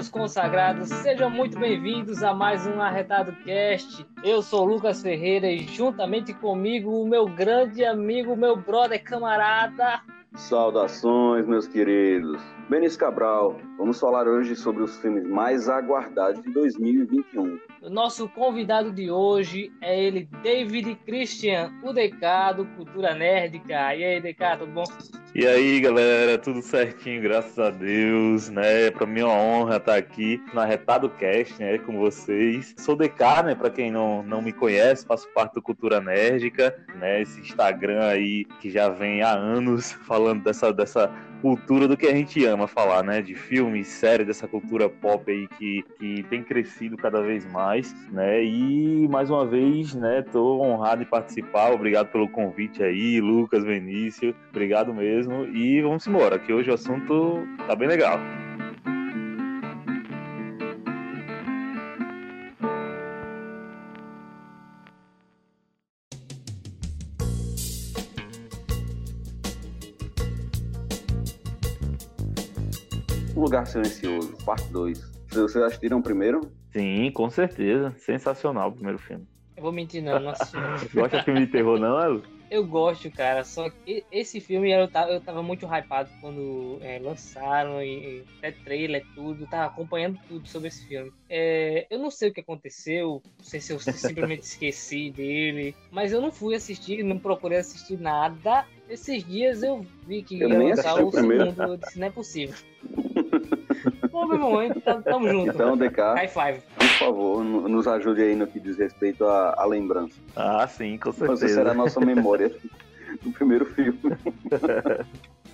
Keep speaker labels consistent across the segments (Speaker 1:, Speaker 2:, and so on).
Speaker 1: Meus consagrados, sejam muito bem-vindos a mais um Arretado Cast. Eu sou Lucas Ferreira e juntamente comigo o meu grande amigo, meu brother camarada.
Speaker 2: Saudações, meus queridos. Benício Cabral, vamos falar hoje sobre os filmes mais aguardados de 2021.
Speaker 1: O nosso convidado de hoje é ele, David Christian, o DK do Cultura Nerdica. E aí, DK, tudo bom?
Speaker 3: E aí, galera, tudo certinho, graças a Deus, né? Para mim é uma honra estar aqui na Retado Cast, né, com vocês. Sou DK, né, para quem não, não me conhece, faço parte do Cultura Nerdica, né, esse Instagram aí que já vem há anos falando dessa dessa cultura do que a gente ama falar, né? De filmes, séries, dessa cultura pop aí que, que tem crescido cada vez mais, né? E mais uma vez, né? Tô honrado em participar. Obrigado pelo convite aí, Lucas, Benício. Obrigado mesmo. E vamos embora, que hoje o assunto tá bem legal.
Speaker 2: Lugar Silencioso, parte 2. Vocês assistiram primeiro?
Speaker 3: Sim, com certeza. Sensacional o primeiro filme.
Speaker 1: Eu vou mentir, não, não assisti.
Speaker 3: Gosta de filme de terror, não, Elo?
Speaker 1: Eu gosto, cara, só que esse filme eu tava, eu tava muito hypado quando é, lançaram, e, e até trailer, tudo, tava acompanhando tudo sobre esse filme. É, eu não sei o que aconteceu, não sei se eu simplesmente esqueci dele, mas eu não fui assistir, não procurei assistir nada. Esses dias eu vi que
Speaker 2: Eu
Speaker 1: ia lançar
Speaker 2: o
Speaker 1: o
Speaker 2: primeiro.
Speaker 1: segundo, eu disse, não é possível. Bom, meu irmão, então tamo junto.
Speaker 2: Então, DK,
Speaker 1: High five.
Speaker 2: por favor, no- nos ajude aí no que diz respeito à, à lembrança.
Speaker 3: Ah, sim, com
Speaker 2: Você será a
Speaker 3: certeza.
Speaker 2: nossa memória do primeiro filme.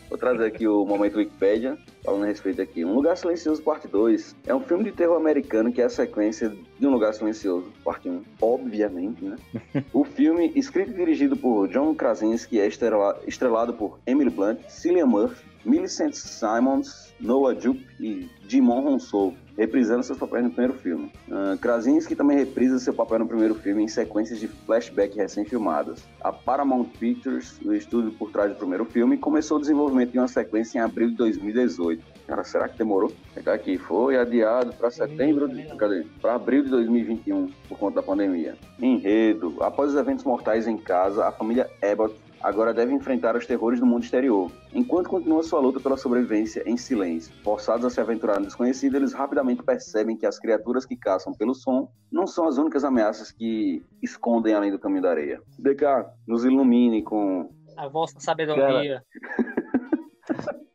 Speaker 2: Vou trazer aqui o momento Wikipedia, falando a respeito aqui. Um Lugar Silencioso, parte 2. É um filme de terror americano que é a sequência de Um Lugar Silencioso, parte 1. Obviamente, né? o filme, escrito e dirigido por John Krasinski, é estrela- estrelado por Emily Blunt, Cillian Murphy, Millicent Simons, Noah Jupe e Jimon Hounsou, reprisando seus papéis no primeiro filme. Ah, Krasinski também reprisa seu papel no primeiro filme em sequências de flashback recém-filmadas. A Paramount Pictures, o estúdio por trás do primeiro filme, começou o desenvolvimento de uma sequência em abril de 2018. Cara, será que demorou? Pegar aqui, foi adiado para setembro, de, cadê? Para abril de 2021, por conta da pandemia. Enredo. Após os eventos mortais em casa, a família Abbott agora deve enfrentar os terrores do mundo exterior. Enquanto continua sua luta pela sobrevivência em silêncio, forçados a se aventurar no desconhecido, eles rapidamente percebem que as criaturas que caçam pelo som não são as únicas ameaças que escondem além do caminho da areia. DK, nos ilumine com,
Speaker 1: A vossa sabedoria.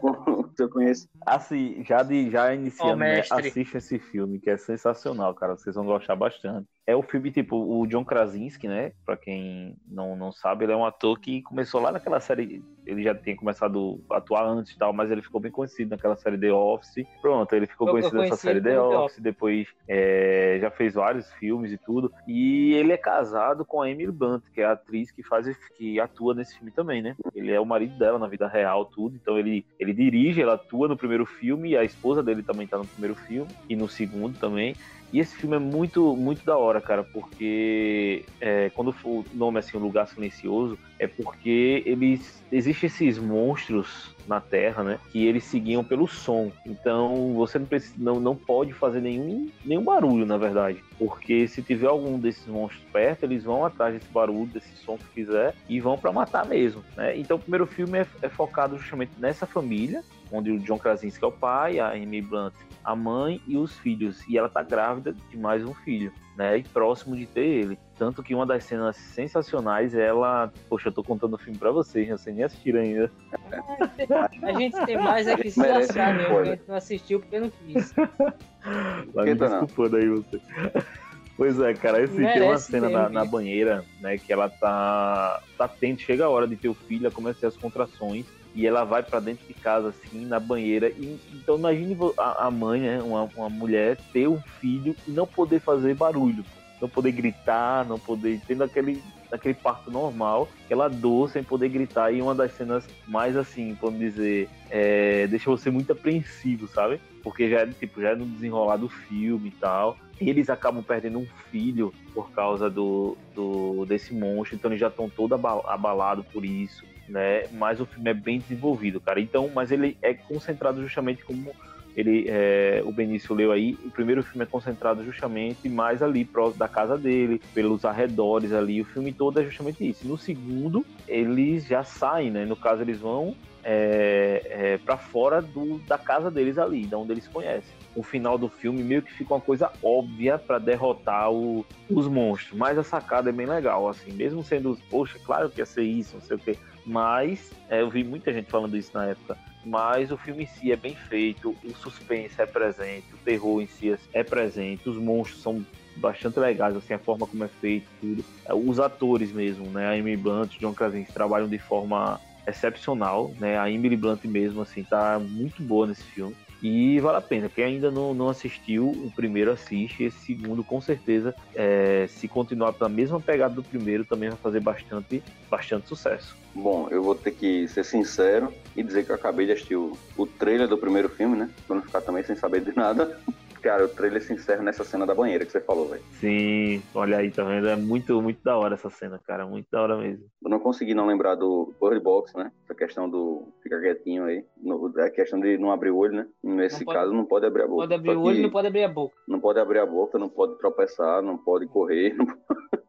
Speaker 2: com o seu conhecimento.
Speaker 3: Assim, já, de, já iniciando, né,
Speaker 1: mestre.
Speaker 3: assista esse filme, que é sensacional, cara. Vocês vão gostar bastante. É o filme, tipo, o John Krasinski, né? Pra quem não, não sabe, ele é um ator que começou lá naquela série. Ele já tinha começado a atuar antes e tal, mas ele ficou bem conhecido naquela série The Office. Pronto, ele ficou
Speaker 1: Eu- eu
Speaker 3: conhecido nessa
Speaker 1: conheci
Speaker 3: série The
Speaker 1: pelo The
Speaker 3: Office. Depois é, já fez vários filmes e tudo. E ele é casado com a Emily Blunt, que é a atriz que faz que atua nesse filme também, né? Ele é o marido dela na vida real, tudo. Então ele, ele dirige, ela atua no primeiro filme, e a esposa dele também tá no primeiro filme, e no segundo também. E esse filme é muito, muito da hora, cara, porque é, quando o nome assim, o Lugar Silencioso, é porque eles existem esses monstros na Terra, né? Que eles seguiam pelo som. Então você não, precisa, não, não pode fazer nenhum, nenhum barulho, na verdade. Porque se tiver algum desses monstros perto, eles vão atrás desse barulho, desse som que fizer, e vão pra matar mesmo. Né? Então o primeiro filme é, é focado justamente nessa família, onde o John Krasinski é o pai, a Amy Blunt a mãe e os filhos. E ela tá grávida de mais um filho, né? E próximo de ter ele. Tanto que uma das cenas sensacionais é ela. Poxa, eu tô contando o filme pra vocês, né? Vocês nem assistiram ainda.
Speaker 1: A gente tem mais é que se lascar
Speaker 2: spoiler.
Speaker 1: A gente não assistiu porque não quis.
Speaker 3: Me
Speaker 2: tá não?
Speaker 3: desculpando aí você. Pois é, cara, esse tem uma cena na, na
Speaker 1: isso.
Speaker 3: banheira, né? Que ela tá, tá tendo, chega a hora de ter o filho, ela começa a ter as contrações. E ela vai pra dentro de casa, assim, na banheira. E, então imagine a, a mãe, né? Uma, uma mulher ter um filho e não poder fazer barulho. Não poder gritar, não poder. Tendo aquele, aquele parto normal, aquela dor sem poder gritar. E uma das cenas mais assim, vamos dizer, é, deixa você muito apreensivo, sabe? Porque já é tipo, já é no desenrolar do filme e tal. E eles acabam perdendo um filho por causa do, do desse monstro, então eles já estão todo aba- abalados por isso, né? Mas o filme é bem desenvolvido, cara. Então, mas ele é concentrado justamente como ele, é, o Benício leu aí, o primeiro filme é concentrado justamente mais ali próximo da casa dele, pelos arredores ali, o filme todo é justamente isso. No segundo, eles já saem, né? No caso, eles vão é, é, para fora do, da casa deles ali, da onde eles conhecem. O final do filme meio que fica uma coisa óbvia para derrotar o, os monstros, mas a sacada é bem legal, assim, mesmo sendo, poxa, claro que ia ser isso, não sei o quê, mas é, eu vi muita gente falando isso na época. Mas o filme em si é bem feito, o suspense é presente, o terror em si é presente, os monstros são bastante legais, assim, a forma como é feito, tudo. É, os atores mesmo, né? A Amy Blunt, John Krasinski trabalham de forma excepcional, né? A Emily Blunt mesmo, assim, tá muito boa nesse filme. E vale a pena. Quem ainda não, não assistiu, o primeiro assiste. Esse segundo, com certeza, é, se continuar pela mesma pegada do primeiro, também vai fazer bastante, bastante sucesso.
Speaker 2: Bom, eu vou ter que ser sincero e dizer que eu acabei de assistir o, o trailer do primeiro filme, né? Pra não ficar também sem saber de nada. Cara, o trailer se encerra nessa cena da banheira que você falou, velho.
Speaker 3: Sim, olha aí, tá vendo? É muito, muito da hora essa cena, cara. Muito da hora mesmo.
Speaker 2: Eu não consegui não lembrar do Bird Box, né? Essa questão do ficar quietinho aí. No, a questão de não abrir o olho, né? Nesse não caso, não pode abrir a boca.
Speaker 1: Pode abrir o olho e não pode abrir a boca.
Speaker 2: Não pode abrir a boca, não pode tropeçar, não pode correr. Não pode...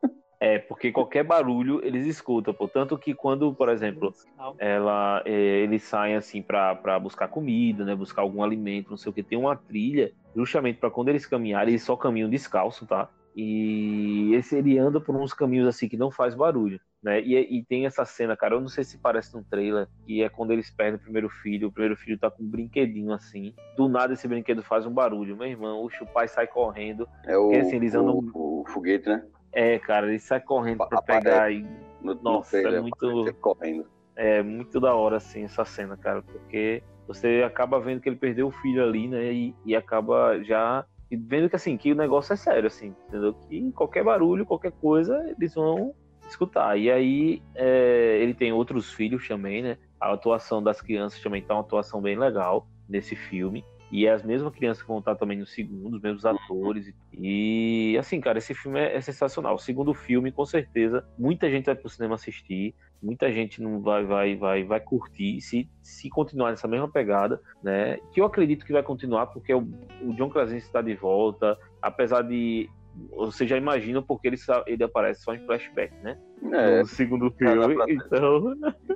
Speaker 3: É, porque qualquer barulho eles escutam, portanto que quando, por exemplo, ela, é, eles saem assim para buscar comida, né, buscar algum alimento, não sei o que, tem uma trilha, justamente para quando eles caminharem, eles só caminham descalço, tá? E esse ele anda por uns caminhos assim que não faz barulho, né? E, e, tem essa cena, cara, eu não sei se parece num trailer, que é quando eles perdem o primeiro filho, o primeiro filho tá com um brinquedinho assim, do nada esse brinquedo faz um barulho, meu irmão, o pai sai correndo,
Speaker 2: é o, porque, assim, eles andam... o, o foguete, né?
Speaker 3: É, cara, ele sai correndo pra pegar e.
Speaker 2: No, Nossa, no
Speaker 3: é muito.
Speaker 2: Correndo.
Speaker 3: É muito da hora, assim, essa cena, cara, porque você acaba vendo que ele perdeu o filho ali, né? E, e acaba já vendo que assim, que o negócio é sério, assim, entendeu? Que qualquer barulho, qualquer coisa, eles vão escutar. E aí é, ele tem outros filhos também, né? A atuação das crianças também tá uma atuação bem legal nesse filme. E é as mesmas crianças que vão estar também no segundo, os mesmos atores. E assim, cara, esse filme é, é sensacional. O segundo filme, com certeza, muita gente vai pro cinema assistir, muita gente não vai vai vai vai curtir se se continuar nessa mesma pegada, né? Que eu acredito que vai continuar porque o, o John Krasinski está de volta, apesar de você já imagina porque ele, ele aparece só em flashback, né? É, no segundo filme, pra... então...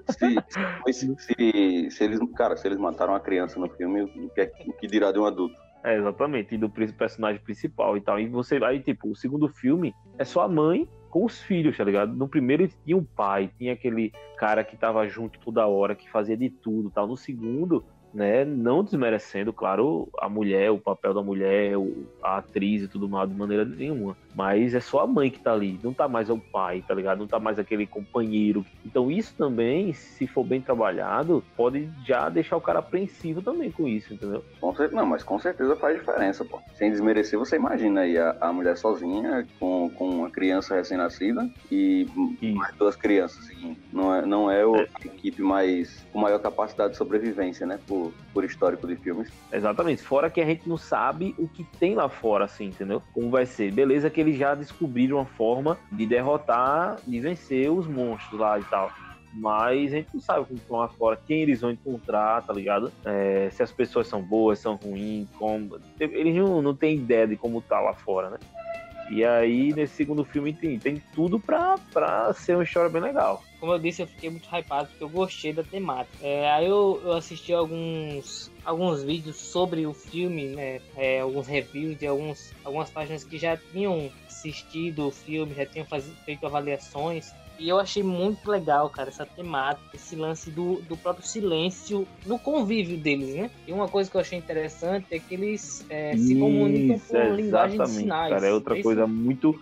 Speaker 2: Se, se, se, se, eles, cara, se eles mataram a criança no filme, o que, é, o que dirá de um adulto?
Speaker 3: É, exatamente, e do personagem principal e tal. E você, aí, tipo, o segundo filme é só a mãe com os filhos, tá ligado? No primeiro tinha um pai, tinha aquele cara que tava junto toda hora, que fazia de tudo tal. No segundo, né? Não desmerecendo, claro, a mulher, o papel da mulher, a atriz e tudo mais, de maneira nenhuma. Mas é só a mãe que tá ali, não tá mais o pai, tá ligado? Não tá mais aquele companheiro. Então isso também, se for bem trabalhado, pode já deixar o cara apreensivo também com isso, entendeu?
Speaker 2: Não, mas com certeza faz diferença, pô. Sem desmerecer, você imagina aí a, a mulher sozinha, com, com uma criança recém-nascida e isso. mais duas crianças seguindo. Não é, não é, o, é. a equipe mais com maior capacidade de sobrevivência, né? Por, por histórico de filmes.
Speaker 3: Exatamente. Fora que a gente não sabe o que tem lá fora, assim, entendeu? Como vai ser. Beleza que eles já descobriram uma forma de derrotar, de vencer os monstros lá e tal. Mas a gente não sabe como estão lá fora, quem eles vão encontrar, tá ligado? É, se as pessoas são boas, são ruins, como. Eles não, não têm ideia de como tá lá fora, né? E aí, nesse segundo filme, tem, tem tudo pra, pra ser uma história bem legal.
Speaker 1: Como eu disse, eu fiquei muito hypado porque eu gostei da temática. É, aí eu, eu assisti alguns, alguns vídeos sobre o filme, né? É, alguns reviews de alguns, algumas páginas que já tinham assistido o filme, já tinham faz, feito avaliações. E eu achei muito legal, cara, essa temática, esse lance do, do próprio silêncio no convívio deles, né? E uma coisa que eu achei interessante é que eles é, se comunicam por é, linguagem de sinais.
Speaker 3: Cara, é outra é coisa muito.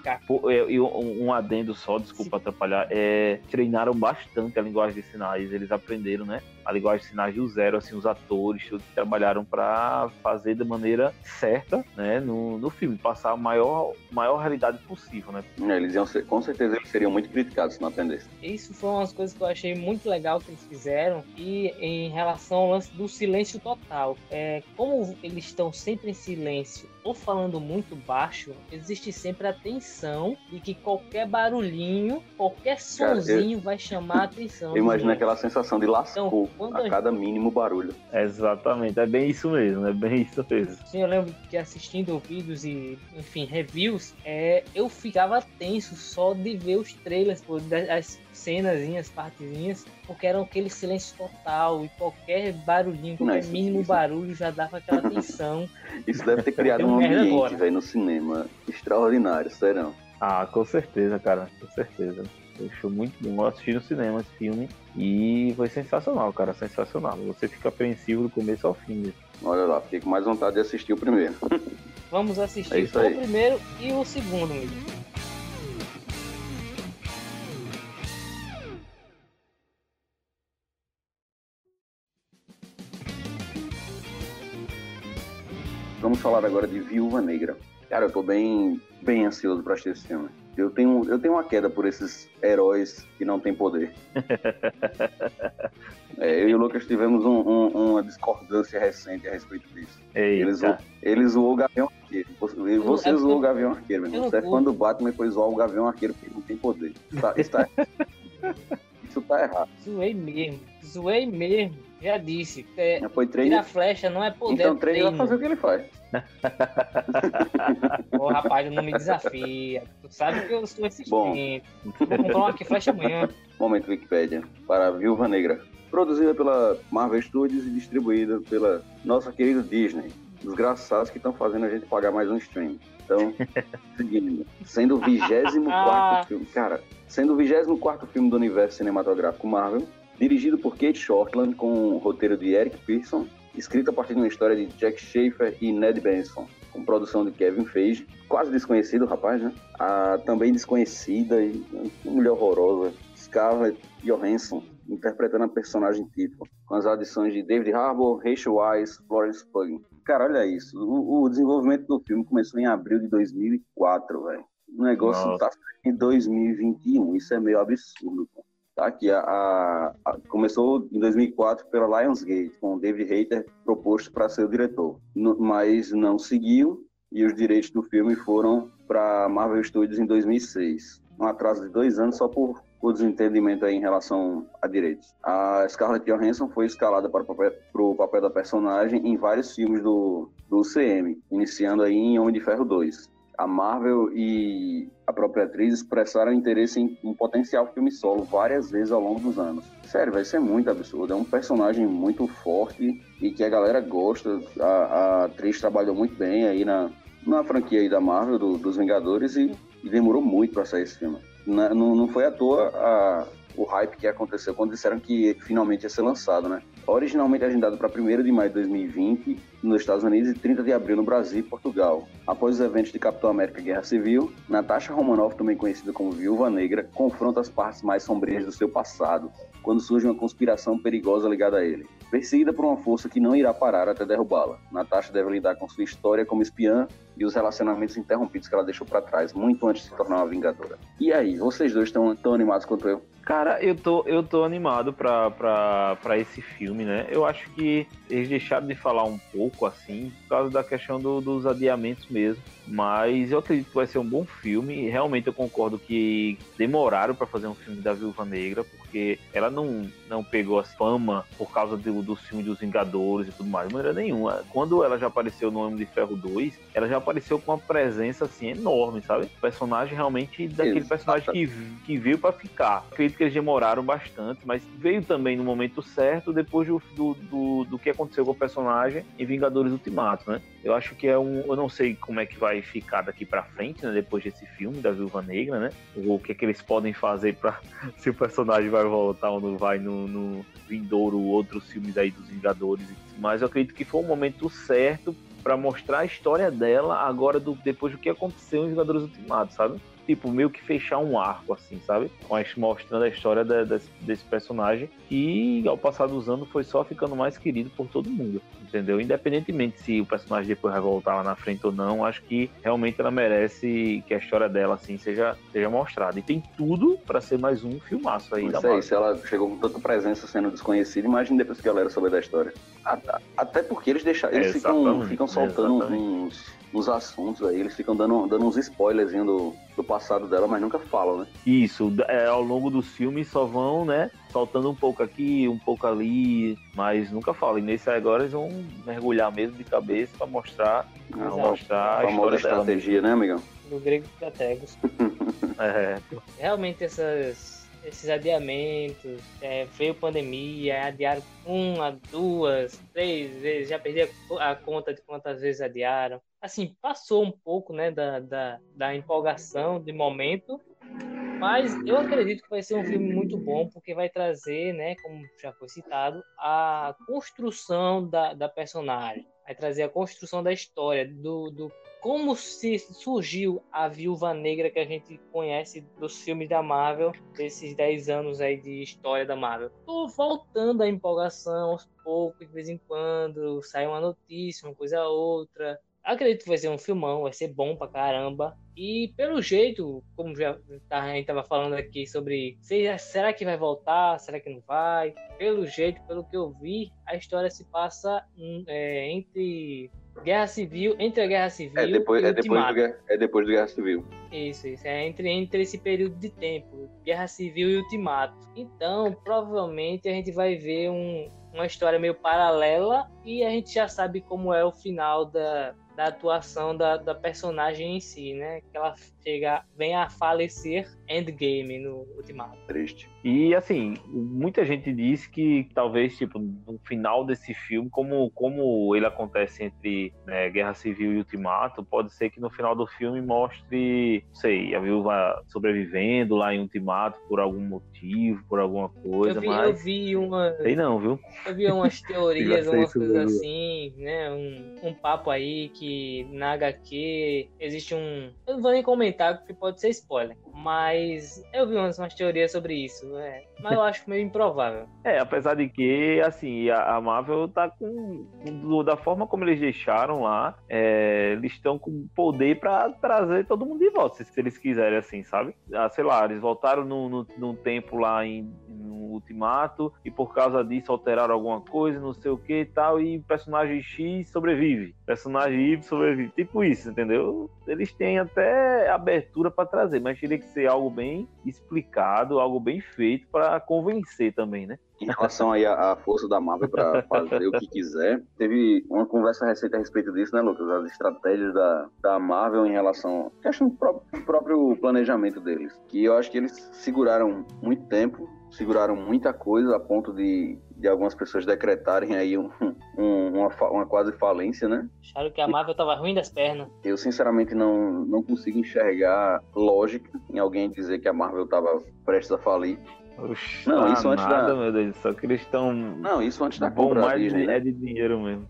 Speaker 3: E um adendo só, desculpa Sim. atrapalhar, é treinaram bastante a linguagem de sinais, eles aprenderam, né? A linguagem de sinais do zero, assim, os atores todos trabalharam para fazer da maneira certa, né, no, no filme, passar a maior, maior realidade possível, né?
Speaker 2: É, eles iam ser, com certeza eles seriam muito criticados na tendência.
Speaker 1: Isso foi umas coisas que eu achei muito legal que eles fizeram. E em relação ao lance do silêncio total, é, como eles estão sempre em silêncio ou falando muito baixo, existe sempre a tensão de que qualquer barulhinho, qualquer sonzinho vai chamar a atenção.
Speaker 2: Imagina aquela sensação de lascou então, a cada mínimo barulho.
Speaker 3: Exatamente, é bem isso mesmo, é bem isso mesmo.
Speaker 1: Sim, eu lembro que assistindo vídeos e, enfim, reviews, é, eu ficava tenso só de ver os trailers, pô, das cenazinhas, partezinhas, porque era aquele silêncio total e qualquer barulhinho, qualquer Não, mínimo isso. barulho já dava aquela tensão.
Speaker 2: isso deve ter criado um ambiente, velho, no cinema extraordinário, serão.
Speaker 3: Ah, com certeza, cara, com certeza. Achou muito bom. Eu assisti no cinema esse filme e foi sensacional, cara, sensacional. Você fica apreensivo do começo ao fim.
Speaker 2: Olha lá, fiquei com mais vontade de assistir o primeiro.
Speaker 1: Vamos assistir é o primeiro e o segundo, mesmo.
Speaker 2: Vamos falar agora de Viúva Negra. Cara, eu tô bem, bem ansioso pra assistir esse filme. Eu tenho, eu tenho uma queda por esses heróis que não têm poder. é, eu e o Lucas tivemos um, um, uma discordância recente a respeito disso. Eles, eles zoou o Gavião Arqueiro. Você, você eu, zoou o Gavião Arqueiro, meu Você é fã do Batman e foi zoar o Gavião Arqueiro porque não tem poder. Tá, isso, tá, isso tá errado.
Speaker 1: Zoei mesmo. Zoei mesmo. Já disse. É,
Speaker 2: Já foi
Speaker 1: flecha não é poder.
Speaker 2: Então treino vai fazer o que ele faz.
Speaker 1: Ô rapaz, não me desafia. Tu sabe que eu sou insistente. Bom. Vou comprar uma aqui flecha amanhã.
Speaker 2: Momento Wikipedia. Para Viúva Negra. Produzida pela Marvel Studios e distribuída pela nossa querida Disney. Desgraçados que estão fazendo a gente pagar mais um stream. Então, seguindo. Sendo o 24 ah. filme. Cara, sendo o 24 filme do universo cinematográfico Marvel dirigido por Kate Shortland, com o roteiro de Eric Pearson, escrito a partir de uma história de Jack Schaefer e Ned Benson, com produção de Kevin Feige, quase desconhecido, rapaz, né? A também desconhecida e uma mulher horrorosa, Scarlett Johansson, interpretando a personagem tipo, com as adições de David Harbour, Rachel Weisz, Florence Pugh. Cara, olha isso. O, o, desenvolvimento do filme começou em abril de 2004, velho. O negócio Nossa. tá em 2021. Isso é meio absurdo. Pô. Tá? Que a, a, a, começou em 2004 pela Lionsgate, com David Hayter proposto para ser o diretor, mas não seguiu e os direitos do filme foram para Marvel Studios em 2006. Um atraso de dois anos só por, por desentendimento em relação a direitos. A Scarlett Johansson foi escalada para o papel, o papel da personagem em vários filmes do, do UCM, iniciando aí em Homem de Ferro 2 a Marvel e a própria atriz expressaram interesse em um potencial filme solo várias vezes ao longo dos anos. Sério, vai ser muito absurdo. É um personagem muito forte e que a galera gosta. A, a atriz trabalhou muito bem aí na, na franquia aí da Marvel, do, dos Vingadores, e, e demorou muito para sair esse filme. Na, não, não foi à toa a, o hype que aconteceu quando disseram que finalmente ia ser lançado, né? Originalmente agendado para 1 de maio de 2020 nos Estados Unidos e 30 de abril no Brasil e Portugal. Após os eventos de Capitão América Guerra Civil, Natasha Romanoff, também conhecida como Viúva Negra, confronta as partes mais sombrias do seu passado, quando surge uma conspiração perigosa ligada a ele. Perseguida por uma força que não irá parar até derrubá-la, Natasha deve lidar com sua história como espiã e os relacionamentos interrompidos que ela deixou para trás, muito antes de se tornar uma vingadora. E aí, vocês dois estão tão animados quanto eu?
Speaker 3: Cara, eu tô, eu tô animado pra, pra, pra esse filme, né? Eu acho que eles deixaram de falar um pouco assim, por causa da questão do, dos adiamentos mesmo. Mas eu acredito que vai ser um bom filme. Realmente eu concordo que demoraram para fazer um filme da Viúva Negra, porque ela não, não pegou a fama por causa do, do filme dos Vingadores e tudo mais, de maneira nenhuma. Quando ela já apareceu no Homem de Ferro 2, ela já apareceu com uma presença assim enorme, sabe? O personagem realmente daquele Exato. personagem que, que veio para ficar. Acredito que eles demoraram bastante, mas veio também no momento certo, depois do, do, do, do que aconteceu com o personagem em Vingadores Ultimato, né? Eu acho que é um. Eu não sei como é que vai ficar daqui para frente, né? Depois desse filme da Viúva Negra, né? O que é que eles podem fazer para se o personagem vai voltar ou não vai no, no vindouro outros filmes aí dos Vingadores. Mas eu acredito que foi o momento certo para mostrar a história dela agora do, depois do que aconteceu em Vingadores Ultimato, sabe? Tipo, meio que fechar um arco, assim, sabe? Mostrando a história da, desse, desse personagem. E ao passar dos anos foi só ficando mais querido por todo mundo, entendeu? Independentemente se o personagem depois vai voltar lá na frente ou não, acho que realmente ela merece que a história dela, assim, seja, seja mostrada. E tem tudo para ser mais um filmaço aí
Speaker 2: Isso
Speaker 3: da Marvel.
Speaker 2: se ela chegou com tanta presença sendo desconhecida, imagine depois que a galera souber da história. Até porque eles deixaram, eles ficam,
Speaker 3: Exatamente,
Speaker 2: ficam soltando uns, uns assuntos aí, eles ficam dando, dando uns spoilers do, do passado dela, mas nunca falam, né?
Speaker 3: Isso, é, ao longo dos filmes só vão, né, soltando um pouco aqui, um pouco ali, mas nunca falam. E nesse agora eles vão mergulhar mesmo de cabeça para mostrar, pra mostrar
Speaker 2: A
Speaker 3: a
Speaker 2: famosa
Speaker 3: história dela.
Speaker 2: estratégia, né, amigão?
Speaker 1: Do grego estrategos.
Speaker 3: É,
Speaker 1: Realmente essas, esses adiamentos, é, veio pandemia, adiaram uma, duas, três vezes, já perdi a, a conta de quantas vezes adiaram. Assim, passou um pouco né, da, da, da empolgação de momento, mas eu acredito que vai ser um filme muito bom, porque vai trazer, né, como já foi citado, a construção da, da personagem. Vai trazer a construção da história, do, do como se surgiu a Viúva Negra que a gente conhece dos filmes da Marvel, desses 10 anos aí de história da Marvel. Tô voltando à empolgação aos poucos, de vez em quando, sai uma notícia, uma coisa ou outra. Acredito que vai ser um filmão, vai ser bom pra caramba. E pelo jeito, como já tá- a gente tava falando aqui sobre se- será que vai voltar, será que não vai? Pelo jeito, pelo que eu vi, a história se passa hum, é, entre Guerra Civil, entre a Guerra Civil
Speaker 2: É depois,
Speaker 1: e
Speaker 2: é depois, do, é depois do Guerra Civil.
Speaker 1: Isso, isso. É entre, entre esse período de tempo, Guerra Civil e Ultimato. Então, provavelmente a gente vai ver um- uma história meio paralela e a gente já sabe como é o final da, da atuação da, da personagem em si, né? Que ela chega, vem a falecer Endgame no Ultimato.
Speaker 2: Triste.
Speaker 3: E assim, muita gente disse que talvez, tipo, no final desse filme, como, como ele acontece entre né, Guerra Civil e Ultimato, pode ser que no final do filme mostre, não sei, a viúva sobrevivendo lá em Ultimato por algum motivo, por alguma coisa,
Speaker 1: Eu vi, eu
Speaker 3: mas.
Speaker 1: vi uma.
Speaker 3: Sei não, viu?
Speaker 1: Eu vi umas teorias, umas coisas assim, né? Um, um papo aí que na HQ existe um. Eu não vou nem comentar porque pode ser spoiler. Mas eu vi umas, umas teorias sobre isso. né? Mas eu acho meio improvável.
Speaker 3: É, apesar de que, assim, a, Marvel tá com, Da forma como eles deixaram lá, é, eles estão com poder pra trazer todo mundo de volta, se, eles quiserem, assim, sabe? Ah, sei lá, eles voltaram no, no, num tempo lá em, no Ultimato e por causa disso alteraram alguma coisa, não sei o que e tal, e personagem X sobrevive, personagem Y sobrevive. Tipo isso, entendeu? Eles têm até abertura pra trazer, mas teria que ser algo bem explicado, algo bem feito pra convencer também, né?
Speaker 2: Em relação aí à, força da Marvel para fazer o que quiser, teve uma conversa recente a respeito disso, né, Lucas? As estratégias da, da Marvel em relação à questão do próprio, próprio planejamento deles. Que eu acho que eles seguraram muito tempo, seguraram muita coisa a ponto de, de algumas pessoas decretarem aí um, um- uma, uma quase falência, né?
Speaker 1: Acharam que a Marvel tava ruim das pernas.
Speaker 2: Eu sinceramente não, não consigo enxergar lógica em alguém dizer que a Marvel estava prestes a falir.
Speaker 3: Oxi,
Speaker 2: Não,
Speaker 3: tá
Speaker 2: isso antes
Speaker 3: nada,
Speaker 2: da-
Speaker 3: meu Deus céu, que eles estão
Speaker 2: Não, isso antes da compra da
Speaker 3: mais
Speaker 2: Disney, né?
Speaker 3: é de dinheiro mesmo.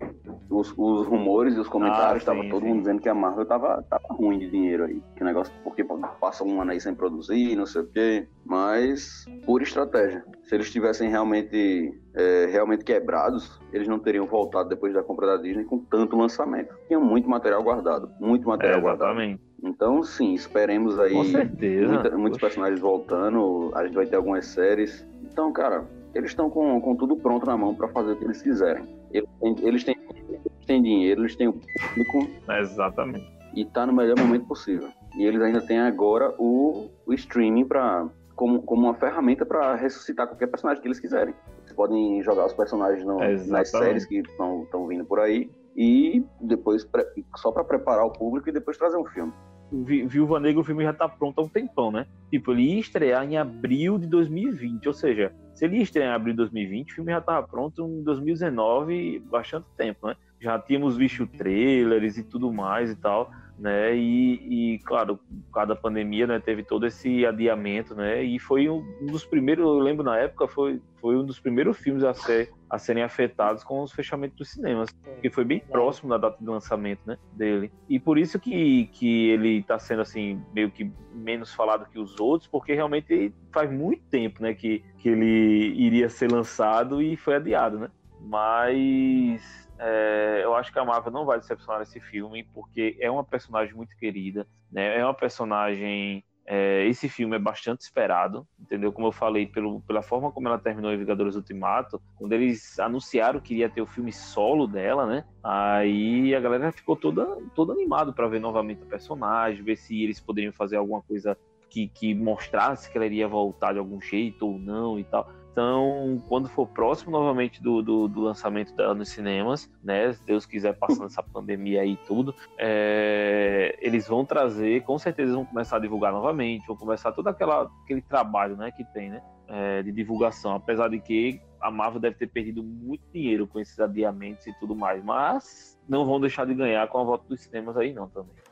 Speaker 2: os, os rumores e os comentários,
Speaker 3: Ah,
Speaker 2: tava
Speaker 3: sim,
Speaker 2: todo
Speaker 3: sim.
Speaker 2: mundo dizendo que a Marvel tava, tava ruim de dinheiro aí. Que negócio, porque passa um ano aí sem produzir, não sei o quê. Mas, pura estratégia. Se eles tivessem realmente, é, realmente quebrados, eles não teriam voltado depois da compra da Disney com tanto lançamento. Tinha muito material guardado, muito
Speaker 3: É,
Speaker 2: material guardado.
Speaker 3: exatamente.
Speaker 2: Então, sim, esperemos aí
Speaker 3: Com certeza.
Speaker 2: muita- muitos personagens voltando, a gente vai ter algumas séries. Então, cara, eles estão com, com tudo pronto na mão para fazer o que eles quiserem. Eles têm, eles têm, eles têm dinheiro, eles têm o público
Speaker 3: Exatamente.
Speaker 2: e tá no melhor momento possível. E eles ainda têm agora o, o streaming para como, como uma ferramenta para ressuscitar qualquer personagem que eles quiserem. Eles podem jogar os personagens no- nas séries que estão vindo por aí e depois só para preparar o público e depois trazer um filme.
Speaker 3: Viúva Negra, o filme já tá pronto há um tempão, né? Tipo, ele ia estrear em abril de 2020. Ou seja, se ele ia estrear em abril de 2020, o filme já tava pronto em 2019, bastante tempo, né? Já tínhamos visto trailers e tudo mais e tal. Né? E, e claro, cada pandemia, né, teve todo esse adiamento, né? E foi um dos primeiros, eu lembro na época, foi, foi um dos primeiros filmes a, ser, a serem afetados com os fechamentos dos cinemas, que foi bem próximo da data de lançamento, né, dele. E por isso que, que ele está sendo assim meio que menos falado que os outros, porque realmente faz muito tempo, né, que, que ele iria ser lançado e foi adiado, né? Mas é, eu acho que a Marvel não vai decepcionar esse filme, porque é uma personagem muito querida, né? É uma personagem. É, esse filme é bastante esperado, entendeu? Como eu falei, pelo, pela forma como ela terminou em Vingadores Ultimato, quando eles anunciaram que iria ter o filme solo dela, né? Aí a galera ficou toda, toda animada para ver novamente a personagem, ver se eles poderiam fazer alguma coisa que, que mostrasse que ela iria voltar de algum jeito ou não e tal. Então, quando for próximo novamente do, do, do, lançamento dela nos cinemas, né? Se Deus quiser, passando essa pandemia aí e tudo, é, eles vão trazer, com certeza vão começar a divulgar novamente, vão começar todo aquela, aquele trabalho né, que tem, né? É, de divulgação, apesar de que a Marvel deve ter perdido muito dinheiro com esses adiamentos e tudo mais, mas não vão deixar de ganhar com a volta dos cinemas aí não também.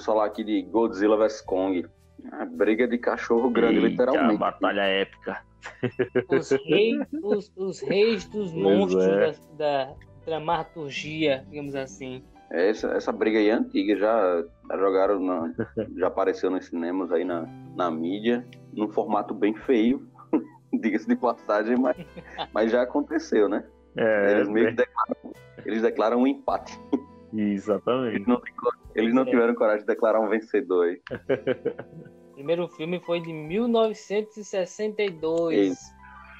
Speaker 2: Vamos falar aqui de Godzilla vs Kong. A briga de cachorro grande,
Speaker 3: Eita,
Speaker 2: literalmente.
Speaker 3: batalha épica.
Speaker 1: Os, rei, os, os reis dos
Speaker 3: Pois
Speaker 1: monstros
Speaker 3: é.
Speaker 1: da, da dramaturgia, digamos assim.
Speaker 2: Essa, essa briga aí é antiga, já, já jogaram, na- já apareceu nos cinemas aí na, na mídia, num formato bem feio, diga-se de passagem, mas, mas já aconteceu, né?
Speaker 3: É,
Speaker 2: Eles meio que declaram, eles declaram um empate.
Speaker 3: exatamente.
Speaker 2: Eles não, têm cor- eles não tiveram coragem de declarar um vencedor aí.
Speaker 1: O primeiro filme foi de 1962.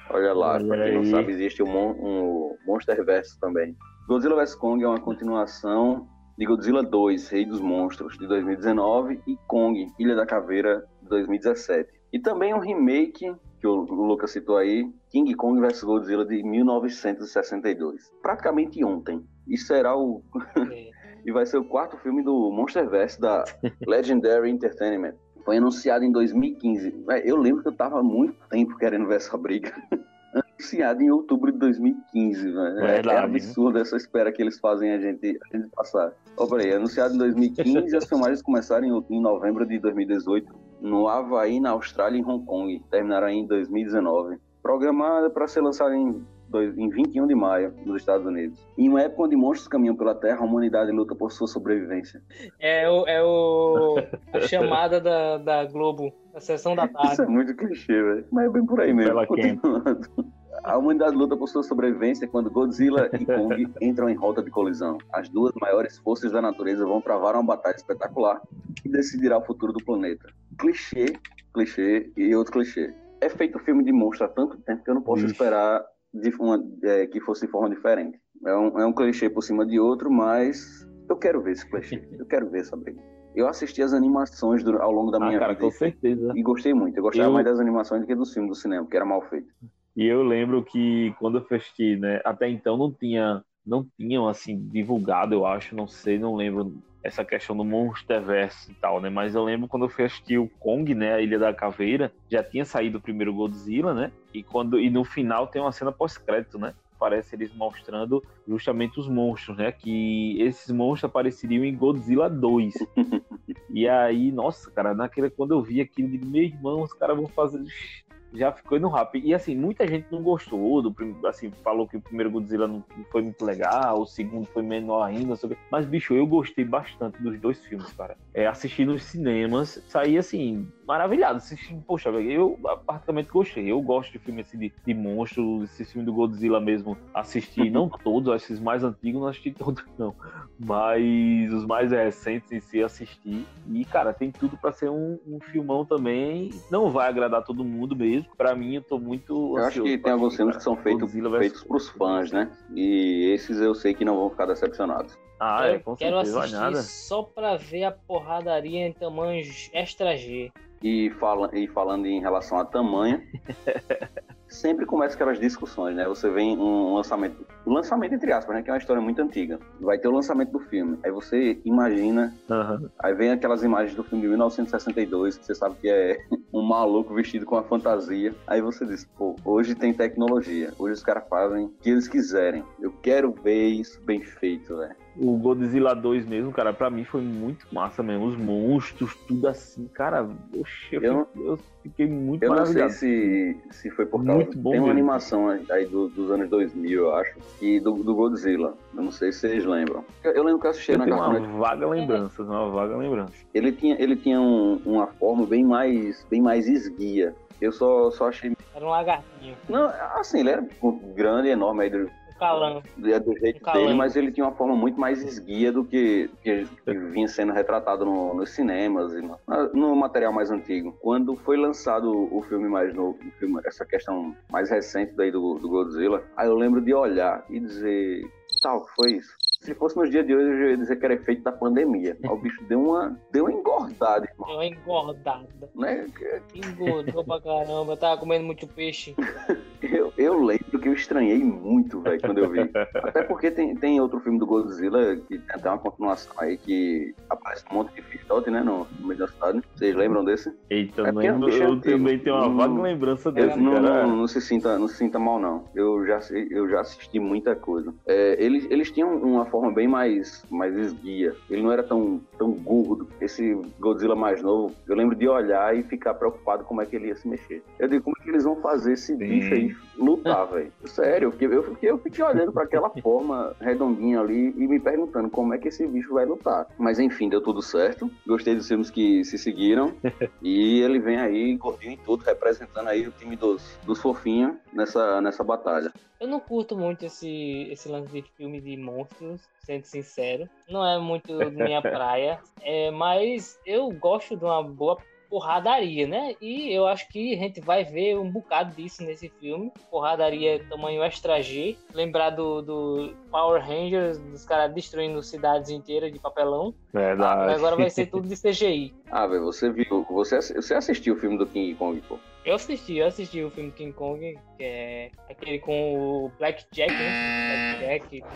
Speaker 2: Olha lá,
Speaker 3: Olha
Speaker 2: pra quem não sabe, existe o Mon um Monsterverse também. Godzilla vs Kong é uma continuação de Godzilla 2, Rei dos Monstros, de 2019, e Kong, Ilha da Caveira, de 2017. E também um remake, que o o Lucas citou aí, King Kong vs Godzilla, de 1962. Praticamente ontem. E será o...
Speaker 1: É.
Speaker 2: e vai ser o quarto filme do Monsterverse da Legendary Entertainment. Foi anunciado em 2015. Véi, Eu lembro que eu tava há muito tempo querendo ver essa briga. Anunciado em outubro de 2015, velho. É, é absurdo essa espera que eles fazem a gente, a gente passar. Ó, peraí, anunciado em 2015 e as filmagens começaram em, em novembro de 2018 no Havaí, na Austrália e em Hong Kong. Terminaram em 2019. Programada para ser lançada em, dois- em 21 de maio nos Estados Unidos. Em uma época onde monstros caminham pela Terra, a humanidade luta por sua sobrevivência.
Speaker 1: É, o, é o, a chamada da, da Globo, a sessão da
Speaker 2: Isso
Speaker 1: tarde.
Speaker 2: é muito clichê, velho. Mas é bem por aí mesmo.
Speaker 3: Pela quem?
Speaker 2: Continuando. A humanidade luta por sua sobrevivência quando Godzilla e Kong entram em rota de colisão. As duas maiores forças da natureza vão travar uma batalha espetacular que decidirá o futuro do planeta. Clichê, clichê e outro clichê. É feito filme de monstro há tanto tempo que eu não posso
Speaker 3: Ixi.
Speaker 2: esperar de uma- é, que fosse de forma diferente. É um, é um clichê por cima de outro, mas eu quero ver esse clichê. Eu quero ver essa briga. Eu assisti as animações dur- ao longo da
Speaker 3: Ah,
Speaker 2: minha
Speaker 3: cara,
Speaker 2: vida
Speaker 3: com certeza.
Speaker 2: e gostei muito. Eu gostava
Speaker 3: Eu-
Speaker 2: mais das animações do que dos filmes do cinema, que era mal feito.
Speaker 3: E eu lembro que quando eu assisti, né, até então não tinha, não tinham assim divulgado, eu acho, não sei, não lembro essa questão do Monsterverse e tal, né? Mas eu lembro quando eu fui assistir o Kong, né, a Ilha da Caveira, já tinha saído o primeiro Godzilla, né? E quando e no final tem uma cena pós-crédito, né? Parece eles mostrando justamente os monstros, né? Que esses monstros apareceriam em Godzilla 2. e aí, nossa, cara, naquele quando eu vi aquilo, eu digo, meu irmão, os caras vão fazer já ficou no rap. E assim, muita gente não gostou do prim- assim, falou que o primeiro Godzilla não foi muito legal, o segundo foi menor ainda, mas bicho, eu gostei bastante dos dois filmes, cara. É, assisti nos cinemas, saí assim, maravilhado, assisti, poxa, eu praticamente gostei. Eu gosto de filme assim, de, de monstros, esse filme do Godzilla mesmo, assisti não todos, esses mais antigos não assisti todos não, mas os mais recentes em si assisti. E cara, tem tudo pra ser um, um filmão também. Não vai agradar todo mundo mesmo. Pra mim, eu tô muito.
Speaker 2: Eu acho que tem alguns filmes que são feitos, feitos pros fãs, né? E esses eu sei que não vão ficar decepcionados.
Speaker 3: Ah, é, com
Speaker 1: Quero
Speaker 3: certeza,
Speaker 1: assistir
Speaker 3: nada.
Speaker 1: só pra ver a porradaria em tamanho extra G.
Speaker 2: E, fala, e falando em relação a tamanho, sempre começa aquelas discussões, né? Você vem um lançamento, um lançamento entre aspas, né? Que é uma história muito antiga. Vai ter o lançamento do filme. Aí você imagina,
Speaker 3: Aham.
Speaker 2: aí vem aquelas imagens do filme de 1962, que você sabe que é um maluco vestido com a fantasia. Aí você diz, pô, hoje tem tecnologia. Hoje os caras fazem o que eles quiserem. Eu quero ver isso bem feito, velho.
Speaker 3: O Godzilla 2 mesmo, cara, pra mim foi muito massa mesmo. Os monstros, tudo assim, cara. Oxe, eu,
Speaker 2: Eu-
Speaker 3: fiquei, eu fiquei muito
Speaker 2: Eu não sei
Speaker 3: maravilhado.
Speaker 2: se, se foi por causa.
Speaker 3: Muito bom
Speaker 2: tem uma
Speaker 3: mesmo.
Speaker 2: animação aí do- dos anos 2000, eu acho, e do, do Godzilla. Eu não sei se vocês lembram. Eu, eu lembro que eu assisti
Speaker 3: Eu
Speaker 2: na Cartoon
Speaker 3: uma vaga lembrança, uma vaga lembrança.
Speaker 2: Ele tinha, ele tinha um- uma forma bem mais, bem mais esguia. Eu só, só achei.
Speaker 1: Era um lagartinho,
Speaker 2: Não, assim, ele era tipo, grande, enorme, aí
Speaker 1: calango.
Speaker 2: é do jeito dele, mas ele tinha uma forma muito mais esguia do que, que, que vinha sendo retratado no- nos cinemas e no, no material mais antigo. Quando foi lançado o filme mais novo, filme- essa questão mais recente daí do, do Godzilla, aí eu lembro de olhar e dizer, tal, foi isso. Se fosse nos dias de hoje, eu ia dizer que era efeito da pandemia. O bicho deu uma, deu uma engordada, irmão.
Speaker 1: Deu uma engordada.
Speaker 2: Né?
Speaker 1: Engordou pra caramba. Tava comendo muito peixe.
Speaker 2: Eu, eu lembro eu estranhei muito, velho, quando eu vi. Até porque tem, tem outro filme do Godzilla que tem até uma continuação aí que aparece um monte de filhote, né, no, no meio da cidade. Vocês lembram desse?
Speaker 3: Eita,
Speaker 2: É
Speaker 3: não
Speaker 2: é
Speaker 3: eu também tenho uma vaga lembrança
Speaker 2: Eu,
Speaker 3: desse,
Speaker 2: não,
Speaker 3: cara.
Speaker 2: não, não se sinta, não se sinta mal, não. Eu já, eu já assisti muita coisa. É, eles, eles tinham uma forma bem mais, mais esguia. Ele não era tão, tão gordo. Esse Godzilla mais novo, eu lembro de olhar e ficar preocupado como é que ele ia se mexer. Eu digo, como é que eles vão fazer esse
Speaker 3: Sim.
Speaker 2: bicho aí lutar, velho? Sério, eu fiquei, eu, fiquei, eu fiquei olhando para aquela forma redondinha ali e me perguntando como é que esse bicho vai lutar. Mas enfim, deu tudo certo. Gostei dos filmes que se seguiram. E ele vem aí, gordinho em tudo, representando aí o time dos, dos fofinhos nessa, nessa batalha.
Speaker 1: Eu não curto muito esse, esse lance de filme de monstros, sendo sincero. Não é muito minha praia. É, mas eu gosto de uma boa porradaria, né? E eu acho que a gente vai ver um bocado disso nesse filme. Porradaria tamanho extra G. Lembrar do, do Power Rangers, dos caras destruindo cidades inteiras de papelão.
Speaker 3: Verdade.
Speaker 1: Agora vai ser tudo de CGI.
Speaker 2: Ah, velho, você viu, você, você assistiu o filme do King Kong, pô?
Speaker 1: Eu assisti, eu assisti o filme King Kong, que é aquele com o Black Jack, né? Black Jack, com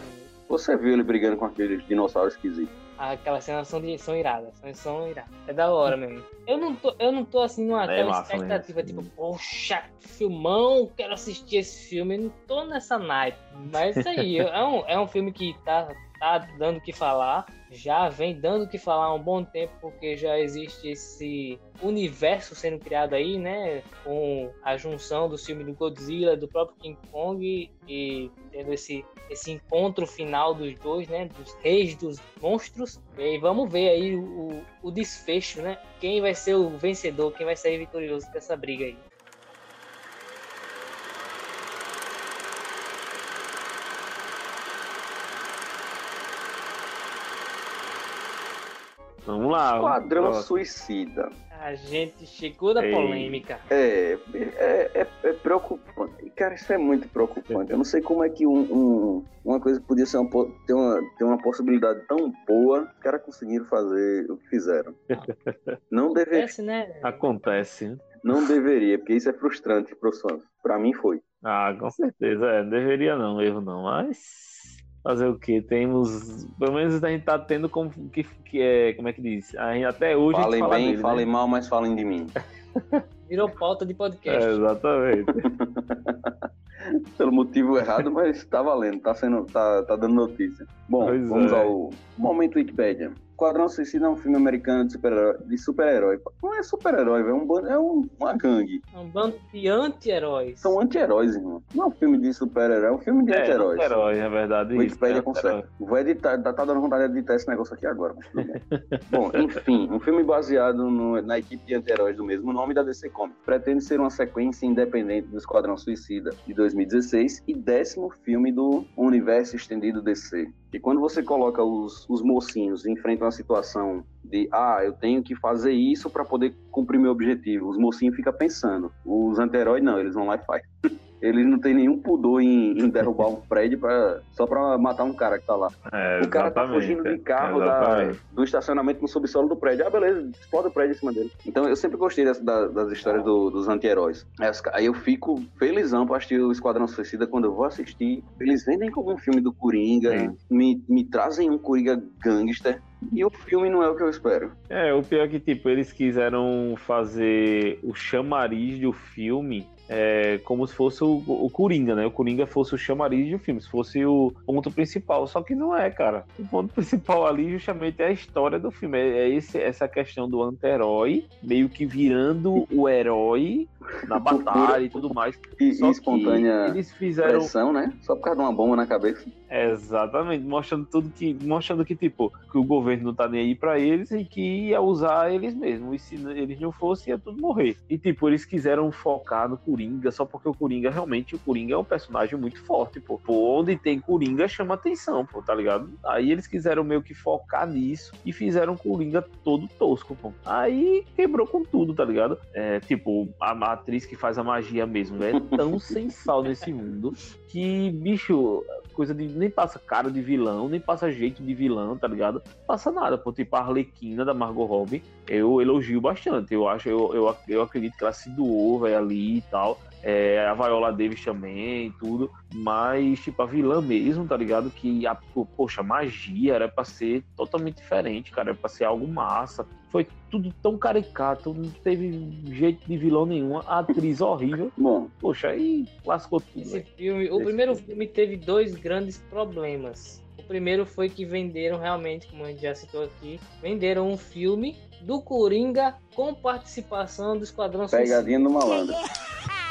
Speaker 2: Você viu ele brigando com aqueles dinossauros esquisitos.
Speaker 1: Aquelas cenas são, de, são iradas, são, são iradas. É da hora mesmo. Eu não tô, eu não tô assim numa
Speaker 3: É massa
Speaker 1: expectativa,
Speaker 3: mesmo.
Speaker 1: tipo, poxa, filmão, quero assistir esse filme. Eu não tô nessa night. Mas isso aí, é um, é um filme que tá, tá dando o que falar. Já vem dando o que falar há um bom tempo, porque já existe esse universo sendo criado aí, né? Com a junção do filme do Godzilla, do próprio King Kong e tendo esse, esse encontro final dos dois, né? Dos reis dos monstros. E vamos ver aí o, o, o desfecho, né? Quem vai ser o vencedor, quem vai sair vitorioso dessa briga aí.
Speaker 3: Vamos lá.
Speaker 2: Quadrão
Speaker 3: Ó,
Speaker 2: Suicida.
Speaker 1: A gente chegou da
Speaker 3: Ei.
Speaker 1: polêmica.
Speaker 2: É, é, é, é preocupante. Cara, isso é muito preocupante. Eu não sei como é que um, um- uma coisa que podia ser uma, ter, uma, ter uma possibilidade tão boa, os caras conseguiram fazer o que fizeram. Não, deve,
Speaker 1: Acontece, né?
Speaker 3: Acontece.
Speaker 2: não deveria, porque isso é frustrante para os fãs. Pra mim foi.
Speaker 3: Ah, com certeza. É, não deveria não, erro não. Mas fazer o quê? Temos. Pelo menos a gente tá tendo como que, que é. Como é que diz? A gente, até hoje
Speaker 2: Falem
Speaker 3: fala
Speaker 2: bem,
Speaker 3: dele,
Speaker 2: falem
Speaker 3: né?
Speaker 2: mal, mas falem de mim.
Speaker 1: Virou pauta de
Speaker 3: É,
Speaker 1: podcast.
Speaker 3: exatamente.
Speaker 2: Pelo motivo errado, mas tá valendo, tá, sendo, tá, tá dando notícia. Bom,
Speaker 3: Pois
Speaker 2: vamos
Speaker 3: é.
Speaker 2: ao momento Wikipedia. Quadrão Suicida é um filme americano de super-herói. Super-herói. Não é super-herói, velho, é, um, bando- é um- uma gangue.
Speaker 1: É um bando de anti-heróis.
Speaker 2: São anti-heróis, irmão. Não é um filme de super-herói, é um filme de
Speaker 3: É,
Speaker 2: anti-heróis.
Speaker 3: herói, na verdade.
Speaker 2: O Wikipedia
Speaker 3: é
Speaker 2: consegue. Vou editar, tá, tá dando vontade de editar esse negócio aqui agora. mas tudo bem. Bom, enfim, um filme baseado no- na equipe de anti-heróis do mesmo nome da DC Comics. Pretende ser uma sequência independente do Esquadrão Suicida de 2016 e décimo filme do universo estendido DC. E quando você coloca os, os mocinhos e uma situação de ah, eu tenho que fazer isso para poder cumprir meu objetivo, os mocinhos ficam pensando. Os anti-heróis não, eles vão lá e fazem. Eles não têm nenhum pudor em, em derrubar um prédio pra, só pra matar um cara que tá lá.
Speaker 3: É,
Speaker 2: O cara tá fugindo de
Speaker 3: é,
Speaker 2: carro da, do estacionamento no subsolo do prédio. Ah, beleza, explode o prédio em cima dele. Então eu sempre gostei das, da- das histórias do- dos anti-heróis. Aí ca- Aí eu fico felizão pra assistir o Esquadrão Suicida quando eu vou assistir. Eles vendem como um filme do Coringa, me, me trazem um Coringa gangster. E o filme não é o que eu espero.
Speaker 3: É, o pior é que, tipo, eles quiseram fazer o chamariz do filme é, como se fosse o, o Coringa, né? O Coringa fosse o chamariz do filme, se fosse o ponto principal. Só que não é, cara. O ponto principal ali justamente é a história do filme. É, é esse, essa questão do anti-herói meio que virando o herói na batalha e tudo mais.
Speaker 2: E, Só e espontânea eles fizeram... pressão, né? Só por causa de uma bomba na cabeça.
Speaker 3: Exatamente, mostrando tudo que. Mostrando que, tipo, que o governo não tá nem aí pra eles e que ia usar eles mesmos. E se eles não fossem, ia tudo morrer. E, tipo, eles quiseram focar no Coringa, só porque o Coringa realmente, o Coringa é um personagem muito forte, pô. onde tem Coringa chama atenção, pô, tá ligado? Aí eles quiseram meio que focar nisso e fizeram Coringa todo tosco, pô. Aí quebrou com tudo, tá ligado? É, tipo, a, a atriz que faz a magia mesmo é tão sensal nesse mundo que, bicho, coisa de. Nem passa cara de vilão, nem passa jeito de vilão, tá ligado? Passa nada, pô. Tipo, a Arlequina da Margot Robbie, eu elogio bastante. Eu acho, eu, eu, eu acredito que ela se doou, vai ali e tal. É, a Viola Davis também, tudo. Mas, tipo, a vilã mesmo, tá ligado? Que, a, poxa, magia era pra ser totalmente diferente, cara. Era pra ser algo massa. Foi tudo tão caricato, não teve jeito de vilão nenhum. A atriz horrível.
Speaker 2: Bom.
Speaker 3: Poxa, aí lascou tudo.
Speaker 1: Esse filme, o primeiro filme teve dois grandes problemas. O primeiro foi que venderam realmente, como a gente já citou aqui, venderam um filme do Coringa com participação do Esquadrão
Speaker 2: Pegadinha do Malandro.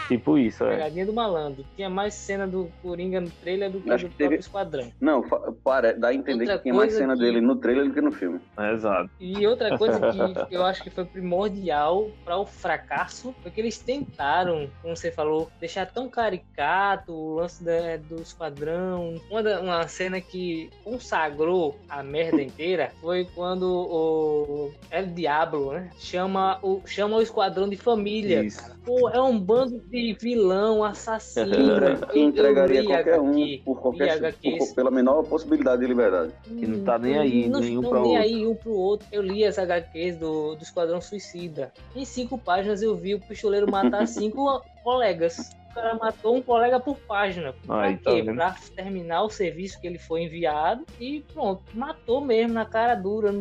Speaker 3: Tipo isso, é.
Speaker 1: Pegadinha do malandro. Tinha mais cena do Coringa no trailer do que Acho do que teve... Esquadrão.
Speaker 2: Não, para, dá a entender outra que tinha mais cena que... dele no trailer do que no filme.
Speaker 3: É, exato.
Speaker 1: E outra coisa que eu acho que foi primordial para o fracasso foi que eles tentaram, como você falou, deixar tão caricato o lance da, do Esquadrão. Uma, da, uma cena que consagrou a merda inteira foi quando o El Diablo, né? Chama o, chama o Esquadrão de família. Isso. Pô, é um bando de vilão, assassino.
Speaker 2: que entregaria qualquer HQ, um por qualquer por, pela menor possibilidade de liberdade.
Speaker 3: Que não tá nem aí, não nenhum pra nem outro.
Speaker 1: aí um pro outro. Eu li as HQs do, do Esquadrão Suicida. Em cinco páginas eu vi o pistoleiro matar cinco colegas. O cara matou um colega por página. Pra Ai, quê? Tá pra terminar o serviço que ele foi enviado e pronto. Matou mesmo na cara dura.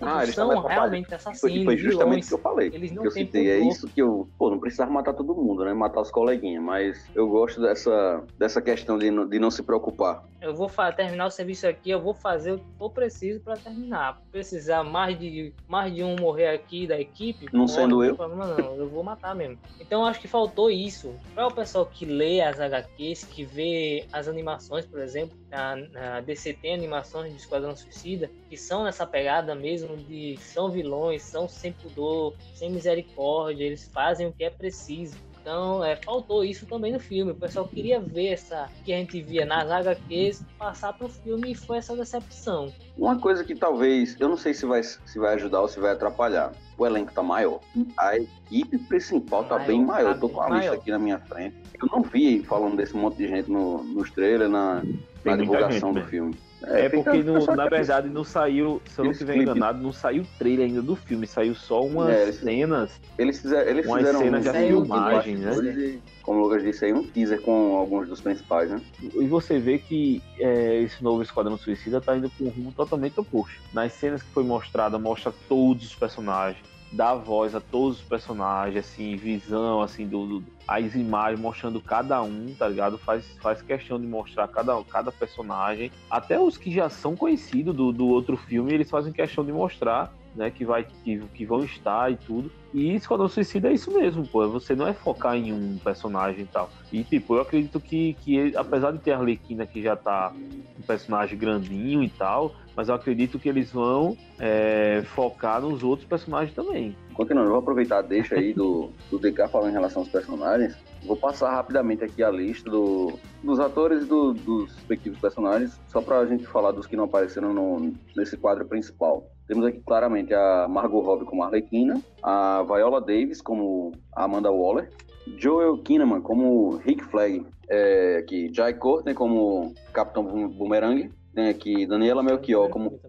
Speaker 2: Ah, eles são realmente assassinos. Foi justamente o que eu falei. Eles não que eu citei. É isso que eu. Pô, não precisava matar todo mundo, né? Matar os coleguinhas. Mas eu gosto dessa, dessa questão de, de não se preocupar.
Speaker 1: Eu vou terminar o serviço aqui, eu vou fazer o que for preciso para terminar. Precisar mais de, mais de um morrer aqui da equipe.
Speaker 2: Não sendo eu.
Speaker 1: Problema, não, eu vou matar mesmo. Então acho que faltou isso. Para o pessoal que lê as HQs, que vê as animações, por exemplo, a, a DC tem animações de Esquadrão Suicida, que são nessa pegada mesmo de são vilões, são sem pudor, sem misericórdia, eles fazem o que é preciso. Então, é, faltou isso também no filme. O pessoal queria ver essa que a gente via nas HQs passar para o filme e foi essa decepção.
Speaker 2: Uma coisa que talvez, eu não sei se vai, se vai ajudar ou se vai atrapalhar. O elenco tá maior. A equipe principal tá maior, bem maior. Tá eu tô com a lista aqui na minha frente. Eu não vi falando desse monte de gente no, nos trailers, na, na divulgação gente, do filme.
Speaker 3: É, é porque, no, na verdade, não saiu, se eu não estiver enganado, não saiu trailer ainda do filme, saiu só umas é, cenas.
Speaker 2: Eles fizeram, eles
Speaker 3: umas
Speaker 2: fizeram
Speaker 3: cenas de filmagem, né?
Speaker 2: como o Lucas disse aí, um teaser com alguns dos principais, né?
Speaker 3: E você vê que é, esse novo Esquadrão Suicida tá indo com um rumo totalmente oposto. Nas cenas que foi mostrada, mostra todos os personagens dá voz a todos os personagens, assim, visão, assim, do, do, as imagens mostrando cada um, tá ligado? Faz, faz questão de mostrar cada, cada personagem. Até os que já são conhecidos do, do outro filme, eles fazem questão de mostrar, né, que, vai, que, que vão estar e tudo. E Esquadrão Suicida é isso mesmo, pô. Você não é focar em um personagem e tal. E, tipo, eu acredito que, que apesar de ter a Arlequina que já tá um personagem grandinho e tal, mas eu acredito que eles vão é, focar nos outros personagens também.
Speaker 2: Continuando, eu vou aproveitar deixa aí do, do DK falando em relação aos personagens. Vou passar rapidamente aqui a lista do, dos atores e do, dos respectivos personagens, só pra gente falar dos que não apareceram no, nesse quadro principal. Temos aqui claramente a Margot Robbie como Arlequina, a Viola Davis como Amanda Waller, Joel Kinnaman como Rick Flag, é, aqui, Jai Courtney como Capitão Boomerang, tem aqui Daniela Melchior como,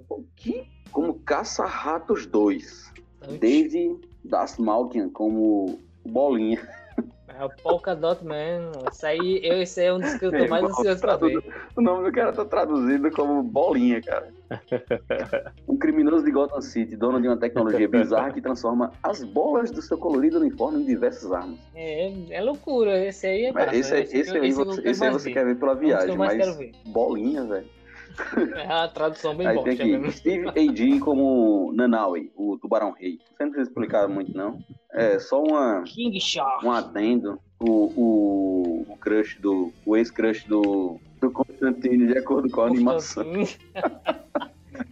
Speaker 2: como Caça-Ratos 2, Daisy Das Malkian como Bolinha.
Speaker 1: É o Polka Dot Man. Isso aí, eu, esse aí é um dos que eu tô mais ansioso pra ver.
Speaker 2: O nome do cara tá traduzido como bolinha, cara. um criminoso de Gotham City, dono de uma tecnologia bizarra que transforma as bolas do seu colorido uniforme em diversas armas.
Speaker 1: É, é loucura. Esse aí é massa.
Speaker 2: Esse, esse, esse, aí, você, esse aí você quer ver pela viagem, mas bolinha, velho.
Speaker 1: É a tradução bem
Speaker 2: boa. Tem aqui, mesmo. Steve A.G. como Nanaui, o Tubarão Rei. Você não precisa explicar muito, não. É só uma,
Speaker 1: King Shark.
Speaker 2: um adendo. O, o, o crush do. O ex-crush do, do Constantine, de acordo com a animação.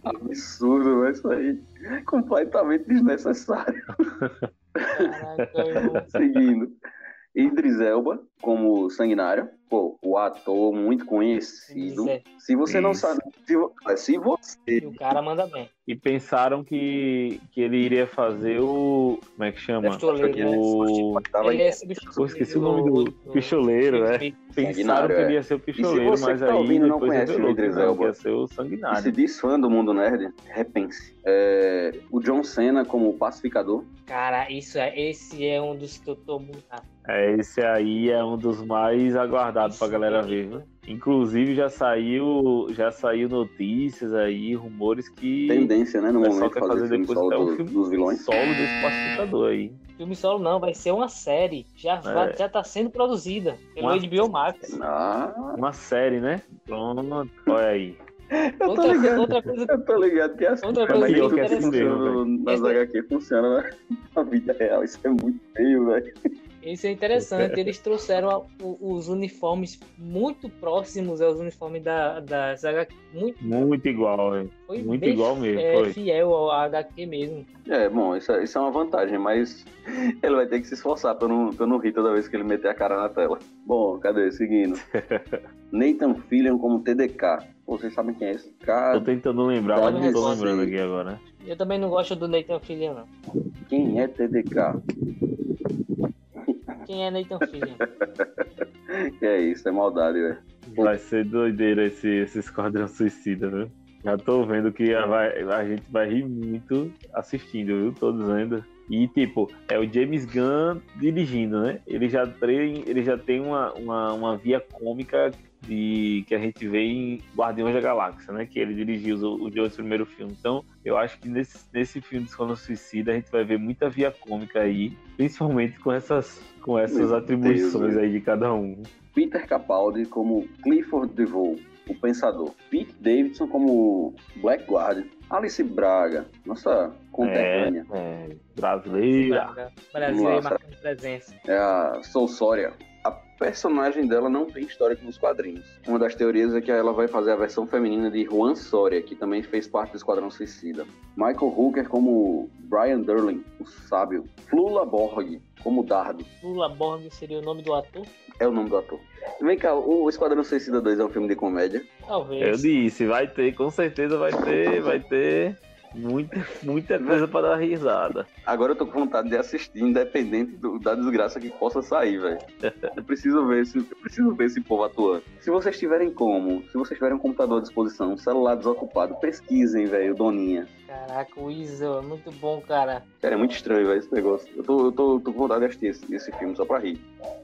Speaker 2: Absurdo, mas isso aí. Completamente desnecessário. Caraca, Seguindo. Idris Elba como Sanguinário pô, o ator muito conhecido. Se você Isso. não sabe, se, se você.
Speaker 1: E o cara manda bem.
Speaker 3: E pensaram que, que ele iria fazer o. Como é que chama?
Speaker 1: Pistoleiro,
Speaker 3: o...
Speaker 1: Né? Ele é
Speaker 3: Pô, esqueci o nome do, do pistoleiro, é. Pensaram que ele ia ser o pistoleiro, mas tá aí ouvindo, não conhece o Idris Elba. Ia ser o sanguinário.
Speaker 2: E se diz fã do mundo nerd, repense. É, o John Cena como pacificador.
Speaker 1: Cara, isso é, esse é um dos que eu tô muito.
Speaker 3: É, esse aí é um dos mais aguardados pra galera ver, né? Inclusive já saiu, já saiu notícias aí, rumores que
Speaker 2: tendência, né, no momento
Speaker 3: quer fazer, fazer depois até o filme
Speaker 2: dos vilões.
Speaker 3: solo desse pacificador aí.
Speaker 1: Filme solo não, vai ser uma série. Já é. vai, já tá sendo produzida pelo uma... HBO Max.
Speaker 3: Ah. Uma série, né? Pronto, olha aí.
Speaker 2: Eu outra, tô ligado. Outra coisa, eu tô ligado que as
Speaker 1: outra coisa que,
Speaker 2: que mesmo, nas HQ funciona na vida real. Isso é muito feio, velho.
Speaker 1: Isso é interessante. Eles trouxeram os uniformes muito próximos aos uniformes da, da HQ. Muito,
Speaker 3: muito igual, é. Foi muito igual mesmo.
Speaker 1: É, foi. fiel ao HQ mesmo.
Speaker 2: É, bom, isso, é, isso é uma vantagem, mas ele vai ter que se esforçar pra não, pra não rir toda vez que ele meter a cara na tela. Bom, cadê? Seguindo. Nathan Fillion como TDK. Vocês sabem quem é esse cara?
Speaker 3: Tô tentando lembrar, mas não tô lembrando aqui agora.
Speaker 1: Eu também não gosto do Nathan Fillion, não.
Speaker 2: Quem é TDK?
Speaker 1: Quem é Nathan Fillion?
Speaker 2: que é isso, é maldade, velho.
Speaker 3: Vai ser doideira esse, esse Esquadrão Suicida, viu? Já tô vendo que a, vai, a gente vai rir muito assistindo, viu? Todos ainda. E, tipo, é o James Gunn dirigindo, né? Ele já tem, ele já tem uma, uma, uma via cômica de, que a gente vê em Guardiões da Galáxia, né? Que ele dirigiu o, o dois primeiro filme. Então, eu acho que nesse, nesse filme de Esquadrão Suicida a gente vai ver muita via cômica aí, principalmente com essas, com essas atribuições Deus, aí de cada um.
Speaker 2: Peter Capaldi como Clifford DeVoe, o Pensador. Pete Davidson como Black Guardian. Alice Braga, nossa conterrânea.
Speaker 3: É, é, brasileira.
Speaker 1: Brasileira marcando presença.
Speaker 2: É a Soulsória. A personagem dela não tem histórico nos quadrinhos. Uma das teorias é que ela vai fazer a versão feminina de Juan Soria, que também fez parte do Esquadrão Suicida. Michael Hooker como Brian Durling, o sábio. Flula Borg como Dardo.
Speaker 1: Flula Borg seria o nome do ator?
Speaker 2: É o nome do ator. Vem cá, o Esquadrão Suicida 2 é um filme de comédia?
Speaker 1: Talvez.
Speaker 3: Eu disse, vai ter, com certeza vai ter, vai ter Muita, muita coisa para dar risada.
Speaker 2: Agora eu tô com vontade de assistir, independente do, da desgraça que possa sair, velho. Eu preciso ver esse, eu preciso ver esse povo atuando. Se vocês tiverem como, se vocês tiverem um computador à disposição, um celular desocupado, pesquisem, velho, Doninha.
Speaker 1: Caraca, o Iso é muito bom, cara.
Speaker 2: Cara, é muito estranho, velho, esse negócio. Eu tô, eu tô, tô com vontade de assistir esse, esse filme só pra rir.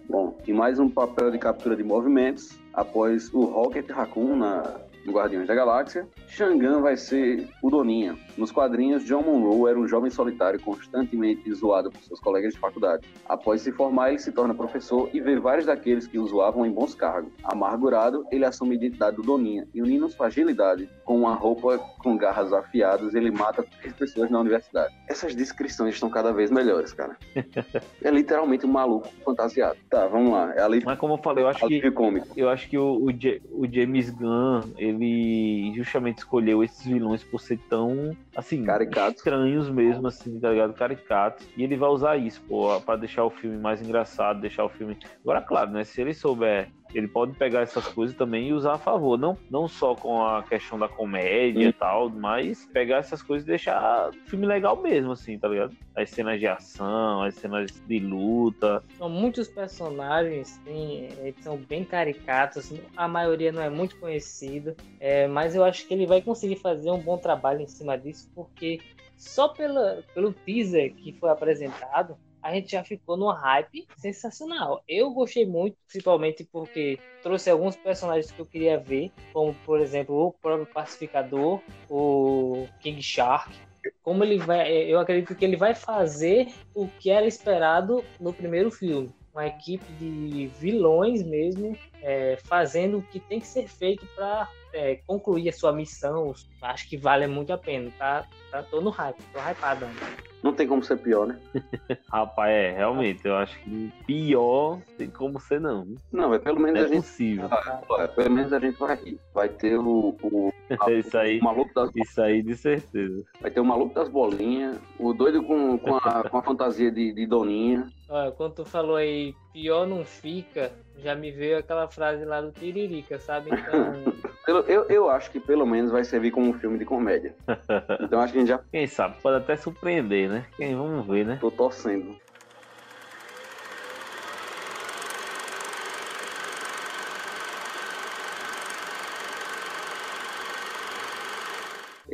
Speaker 2: Bom, e mais um papel de captura de movimentos após o Rocket Raccoon na no Guardiões da Galáxia, Shangan vai ser o Doninha. Nos quadrinhos, John Monroe era um jovem solitário constantemente zoado por seus colegas de faculdade. Após se formar, ele se torna professor e vê vários daqueles que o zoavam em bons cargos. Amargurado, ele assume a identidade do Doninha e, unindo sua agilidade com uma roupa com garras afiadas, ele mata três pessoas na universidade. Essas descrições estão cada vez melhores, cara. é literalmente um maluco fantasiado. Tá, vamos lá. É ali...
Speaker 3: Mas como eu falei, eu acho que cômico. eu acho que o, o, o James Gunn, ele ele justamente escolheu esses vilões por ser tão, assim,
Speaker 2: Caricato.
Speaker 3: estranhos mesmo, assim, tá ligado? Caricatos. E ele vai usar isso, pô, pra deixar o filme mais engraçado, deixar o filme. Agora, claro, né? Se ele souber ele pode pegar essas coisas também e usar a favor. Não, não só com a questão da comédia e tal, mas pegar essas coisas e deixar o filme legal mesmo, assim, tá ligado? As cenas de ação, as cenas de luta.
Speaker 1: São muitos personagens, sim, eles são bem caricatos, a maioria não é muito conhecida, é, mas eu acho que ele vai conseguir fazer um bom trabalho em cima disso, porque só pela, pelo teaser que foi apresentado, a gente já ficou numa hype sensacional. Eu gostei muito, principalmente porque trouxe alguns personagens que eu queria ver, como por exemplo o próprio Pacificador, o King Shark. Como ele vai, eu acredito que ele vai fazer o que era esperado no primeiro filme uma equipe de vilões mesmo, é, fazendo o que tem que ser feito para é, concluir a sua missão. Acho que vale muito a pena, tá? tá tô no hype, tô hypado.
Speaker 2: Não tem como ser pior, né?
Speaker 3: Rapaz, é, realmente, eu acho que pior tem como ser não.
Speaker 2: Não, é pelo menos
Speaker 3: é
Speaker 2: a gente.
Speaker 3: possível.
Speaker 2: Ah, pelo menos a gente vai rir. Vai ter o. o, a,
Speaker 3: isso aí,
Speaker 2: o maluco das
Speaker 3: Isso aí, de certeza.
Speaker 2: Vai ter o maluco das bolinhas, o doido com, com, a, com a fantasia de, de Doninha.
Speaker 1: Olha, quando tu falou aí, pior não fica, já me veio aquela frase lá do Tiririca, sabe?
Speaker 2: Então. eu, eu acho que pelo menos vai servir como um filme de comédia. Então acho que a gente já.
Speaker 3: Quem sabe, pode até surpreender, né? Quem vamos ver, né?
Speaker 2: Tô torcendo.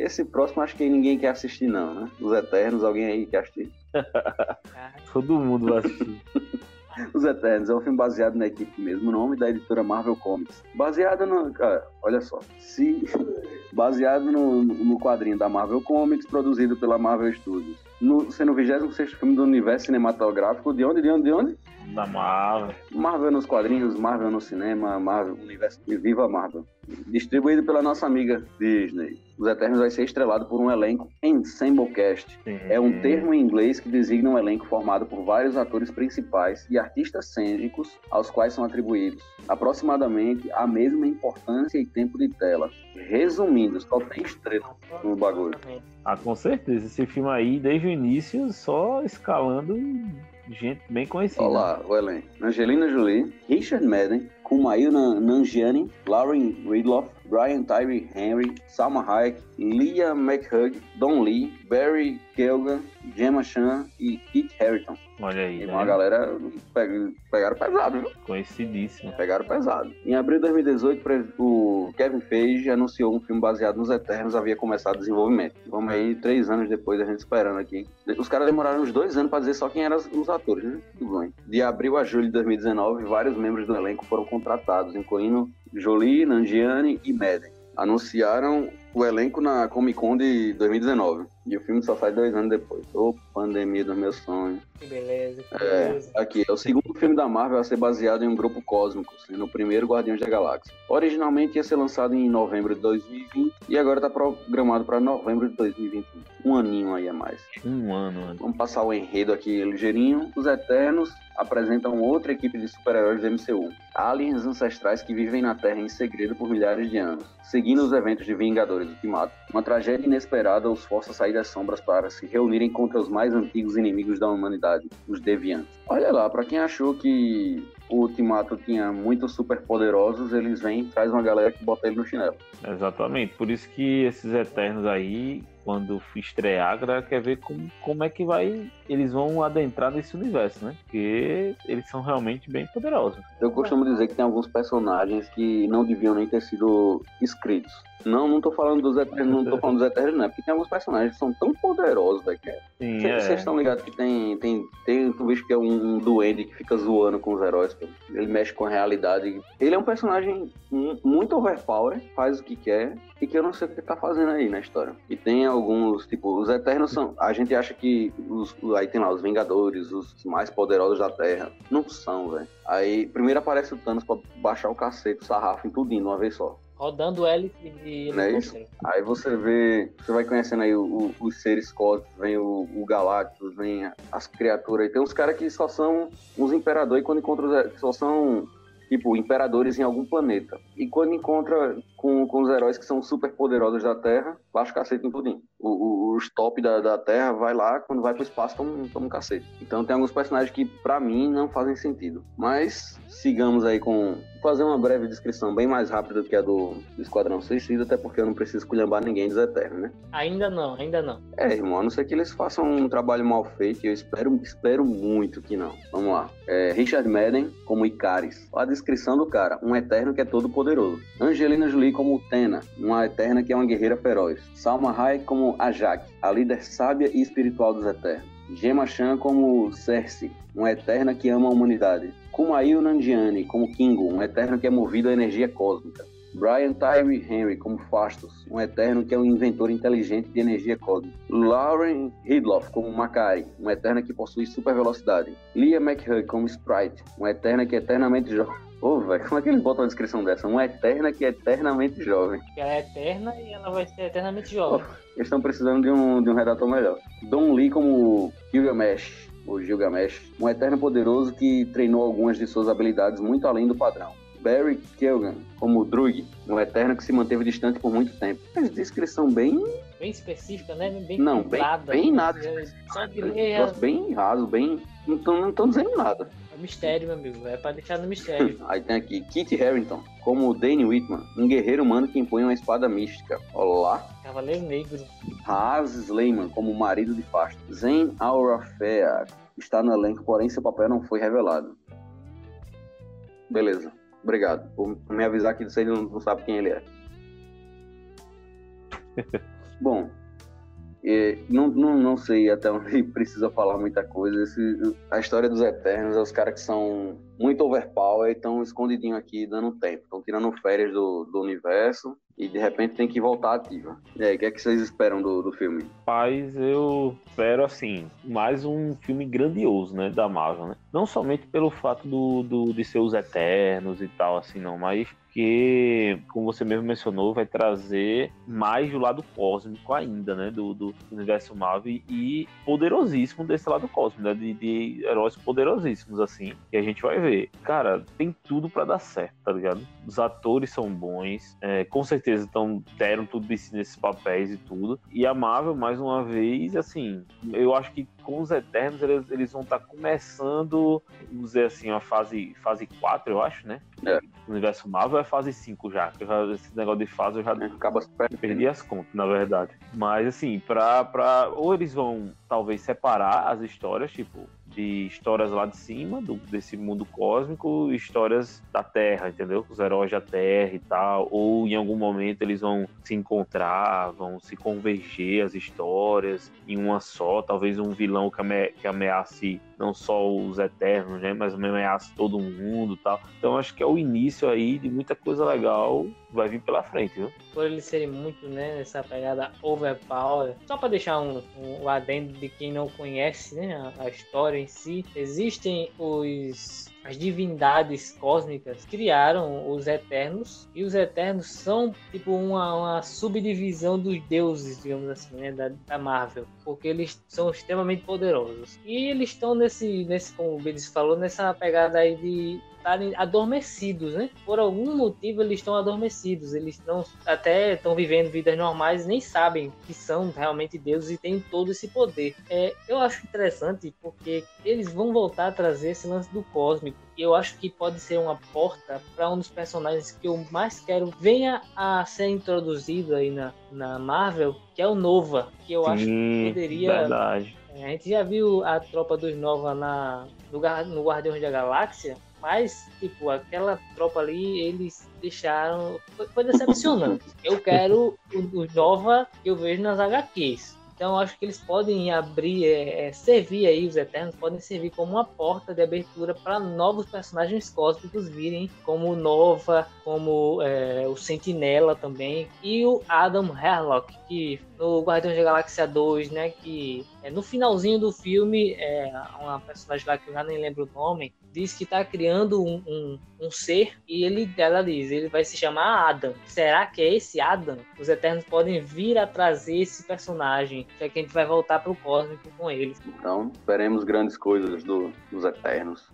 Speaker 2: Esse próximo acho que ninguém quer assistir, não, né? Os Eternos, alguém aí quer assistir?
Speaker 3: Todo mundo vai assistir.
Speaker 2: Os Eternos é um filme baseado na equipe mesmo, o nome da editora Marvel Comics. Baseado no. Cara, olha só. Se, baseado no, no quadrinho da Marvel Comics, produzido pela Marvel Studios. No, sendo o 26 filme do universo cinematográfico. De onde? De onde? De onde?
Speaker 3: Da Marvel.
Speaker 2: Marvel nos quadrinhos, Marvel no cinema, Marvel universo. Viva Marvel. Distribuído pela nossa amiga Disney. Os Eternos vai ser estrelado por um elenco Ensemble Cast.
Speaker 3: Sim.
Speaker 2: É um termo em inglês que designa um elenco formado por vários atores principais e artistas cênicos aos quais são atribuídos aproximadamente a mesma importância e tempo de tela. Resumindo, só tem estrela no bagulho.
Speaker 3: Ah, com certeza. Esse filme aí, desde o início, só escalando gente bem conhecida.
Speaker 2: Olha lá, o elenco. Angelina Jolie, Richard Madden, Kumail Nanjiani, Lauren Ridloff, Brian Tyree Henry, Salma Hayek, Leah McHugh, Don Lee, Barry Keoghan, Gemma Chan e Kit Harington.
Speaker 3: Olha aí.
Speaker 2: E
Speaker 3: né?
Speaker 2: uma galera peg- pegaram pesado, viu?
Speaker 3: Conhecidíssimo.
Speaker 2: Pegaram pesado. Em abril de 2018, pre- o Kevin Feige anunciou um filme baseado nos Eternos, havia começado o desenvolvimento. Vamos aí, três anos depois, a gente esperando aqui. Os caras demoraram uns dois anos pra dizer só quem eram os- os atores, né? Tudo bem. De abril a julho de 2019, vários membros do elenco foram contratados, incluindo Jolie, Nanjiani e Madden. Anunciaram o elenco na Comic Con de 2019. E o filme só sai dois anos depois. Ô, pandemia dos meus sonhos.
Speaker 1: Que beleza, que
Speaker 2: É,
Speaker 1: beleza.
Speaker 2: aqui, é o segundo filme da Marvel a ser baseado em um grupo cósmico, sendo o primeiro Guardiões da Galáxia. Originalmente ia ser lançado em novembro de 2020 e agora está programado para novembro de 2021. Um aninho aí a mais.
Speaker 3: Um ano, mano.
Speaker 2: Vamos passar o enredo aqui ligeirinho. Os Eternos apresentam outra equipe de super-heróis do MCU. Aliens ancestrais que vivem na Terra em segredo por milhares de anos. Seguindo os eventos de Vingadores Ultimato, uma tragédia inesperada os força a sair das sombras para se reunirem contra os mais antigos inimigos da humanidade, os Deviantes. Olha lá, para quem achou que o Ultimato tinha muitos superpoderosos, eles vêm e traz uma galera que bota ele no chinelo.
Speaker 3: Exatamente. Por isso que esses Eternos aí, quando estrear, a galera quer ver como, como é que vai. Eles vão adentrar nesse universo, né? Porque eles são realmente bem poderosos.
Speaker 2: Eu costumo dizer que tem alguns personagens que não deviam nem ter sido escritos. Não, não tô falando dos Eternos, não tô falando dos Eternos, não, é porque tem alguns personagens que são tão poderosos, velho. que é- Vocês
Speaker 3: é.
Speaker 2: estão ligados que tem, tem, tem um bicho que é um, um duende que fica zoando com os heróis, pô. ele mexe com a realidade. Ele é um personagem mu- muito overpower, faz o que quer, e que eu não sei o que tá fazendo aí na história. E tem alguns, tipo, os Eternos são. A gente acha que os, aí tem lá os Vingadores, os mais poderosos da Terra. Não são, velho. Aí primeiro aparece o Thanos pra baixar o cacete, o sarrafo em tudinho uma vez só.
Speaker 1: Rodando hélice de
Speaker 2: Não é isso? Aí você vê, você vai conhecendo aí o- o- os seres cósmicos, vem o, o Galactus, vem as criaturas. E tem uns caras que só são uns imperadores e quando encontra os, só são tipo imperadores em algum planeta. E quando encontra com, com os heróis que são super poderosos da Terra, baixa o cacete em tudinho. O, o- os top da, da Terra vai lá, quando vai pro espaço toma, toma um cacete. Então tem alguns personagens que pra mim não fazem sentido. Mas sigamos aí com vou fazer uma breve descrição bem mais rápida do que a do, do Esquadrão Suicida, até porque eu não preciso esculhambar ninguém dos Eternos, né?
Speaker 1: Ainda não, ainda não.
Speaker 2: É, irmão, a não ser que eles façam um trabalho mal feito, e eu espero, espero muito que não. Vamos lá. É, Richard Madden como Icaris. Olha a descrição do cara, um eterno que é todo poderoso. Angelina Jolie como Tena, uma eterna que é uma guerreira feroz. Salma Hayek como Ajak, a líder sábia e espiritual dos eternos. Gemma Chan como Cersei, uma eterna que ama a humanidade. Kumail Nanjiani como Kingo, um eterno que é movido à energia cósmica. Brian Tyree Henry como Fastos, um eterno que é um inventor inteligente de energia cósmica. Lauren Hidloff como Makari, uma eterna que possui super velocidade. Leah McHugh como Sprite, uma eterna que é eternamente jovem. Ô, oh, velho, como é que eles botam a descrição dessa? Uma eterna que é eternamente jovem.
Speaker 1: Ela é eterna e ela vai ser eternamente jovem.
Speaker 2: Eles estão precisando de um, de um redator melhor. Don Lee como Gilgamesh, o Gilgamesh, um eterno poderoso que treinou algumas de suas habilidades muito além do padrão. Barry Keoghan, como Drug, um eterno que se manteve distante por muito tempo. Mas descrição bem.
Speaker 1: Bem específica, né? Bem
Speaker 2: Não, bem, bem nada. Só de ler. Bem raso, bem. Não estão dizendo nada.
Speaker 1: É mistério, meu amigo. É pra deixar no mistério.
Speaker 2: Aí tem aqui Kit Harington, como Danny Whitman, um guerreiro humano que impõe uma espada mística. Olá.
Speaker 1: Cavaleiro Negro.
Speaker 2: Haas Sleiman, como marido de Fasto. Zen Aurafea está no elenco, porém seu papel não foi revelado. Beleza. Obrigado por me avisar que você não sabe quem ele é. Bom, não, não, não sei até onde precisa falar muita coisa. Esse, a história dos Eternos é os caras que são muito overpower e estão escondidinho aqui dando tempo. Estão tirando férias do, do universo e de repente tem que voltar ativa. E aí, o que é que vocês esperam do, do filme?
Speaker 3: Paz, eu espero, assim, mais um filme grandioso, né, da Marvel, né? Não somente pelo fato do, do, de ser os Eternos e tal, assim, não, mas porque, como você mesmo mencionou, vai trazer mais do lado cósmico ainda, né? Do, do universo Marvel e poderosíssimo desse lado cósmico, né? De, de heróis poderosíssimos, assim. E a gente vai ver. Cara, tem tudo para dar certo, tá ligado? Os atores são bons, é, com certeza tão, deram tudo de si nesses papéis e tudo. E a Marvel, mais uma vez, assim, eu acho que com os Eternos eles, eles vão estar tá começando, vamos dizer assim, a fase, fase 4, eu acho, né? É. O universo Marvel é fase 5 já, que já, esse negócio de fase eu já é, acaba perdi as contas, na verdade. Mas assim, pra, pra. Ou eles vão talvez separar as histórias, tipo, de histórias lá de cima, do, desse mundo cósmico, histórias da Terra, entendeu? Os heróis da Terra e tal. Ou em algum momento eles vão se encontrar, vão se converger as histórias em uma só. Talvez um vilão que, ame, que ameace não só os Eternos, né? Mas ameace todo mundo tal. Então acho que é o início aí de muita coisa legal vai vir pela frente, viu?
Speaker 1: Por eles serem muito, né, nessa pegada overpower, só para deixar um, um adendo de quem não conhece, né, a, a história em si, existem os as divindades cósmicas criaram os Eternos e os Eternos são tipo uma, uma subdivisão dos deuses, digamos assim, né, da, da, Marvel, porque eles são extremamente poderosos. E eles estão nesse, nesse como o Bedes falou, nessa pegada aí de estarem adormecidos, né? Por algum motivo eles estão adormecidos, eles não até estão vivendo vidas normais, nem sabem que são realmente deuses e têm todo esse poder. É, eu acho interessante porque eles vão voltar a trazer esse lance do cósmico. E eu acho que pode ser uma porta para um dos personagens que eu mais quero venha a ser introduzido aí na, na Marvel, que é o Nova, que eu Sim, acho que poderia
Speaker 3: verdade.
Speaker 1: É, a gente já viu a tropa dos Nova na, no, no Guardiões da Galáxia, mas, tipo, aquela tropa ali, eles deixaram. Foi, foi decepcionante. Eu quero o, o Nova que eu vejo nas HQs. Então acho que eles podem abrir, é, é, servir aí, os Eternos podem servir como uma porta de abertura para novos personagens cósmicos virem, como Nova, como é, o Sentinela também, e o Adam Herlock, que no Guardiões da Galáxia 2, né, que é, no finalzinho do filme, é, uma personagem lá que eu já nem lembro o nome, diz que está criando um, um, um, ser e ele, ela diz, ele vai se chamar Adam. Será que é esse Adam? Os Eternos podem vir a trazer esse personagem, já que a gente vai voltar para o cósmico com ele.
Speaker 2: Então, esperemos grandes coisas do, dos Eternos.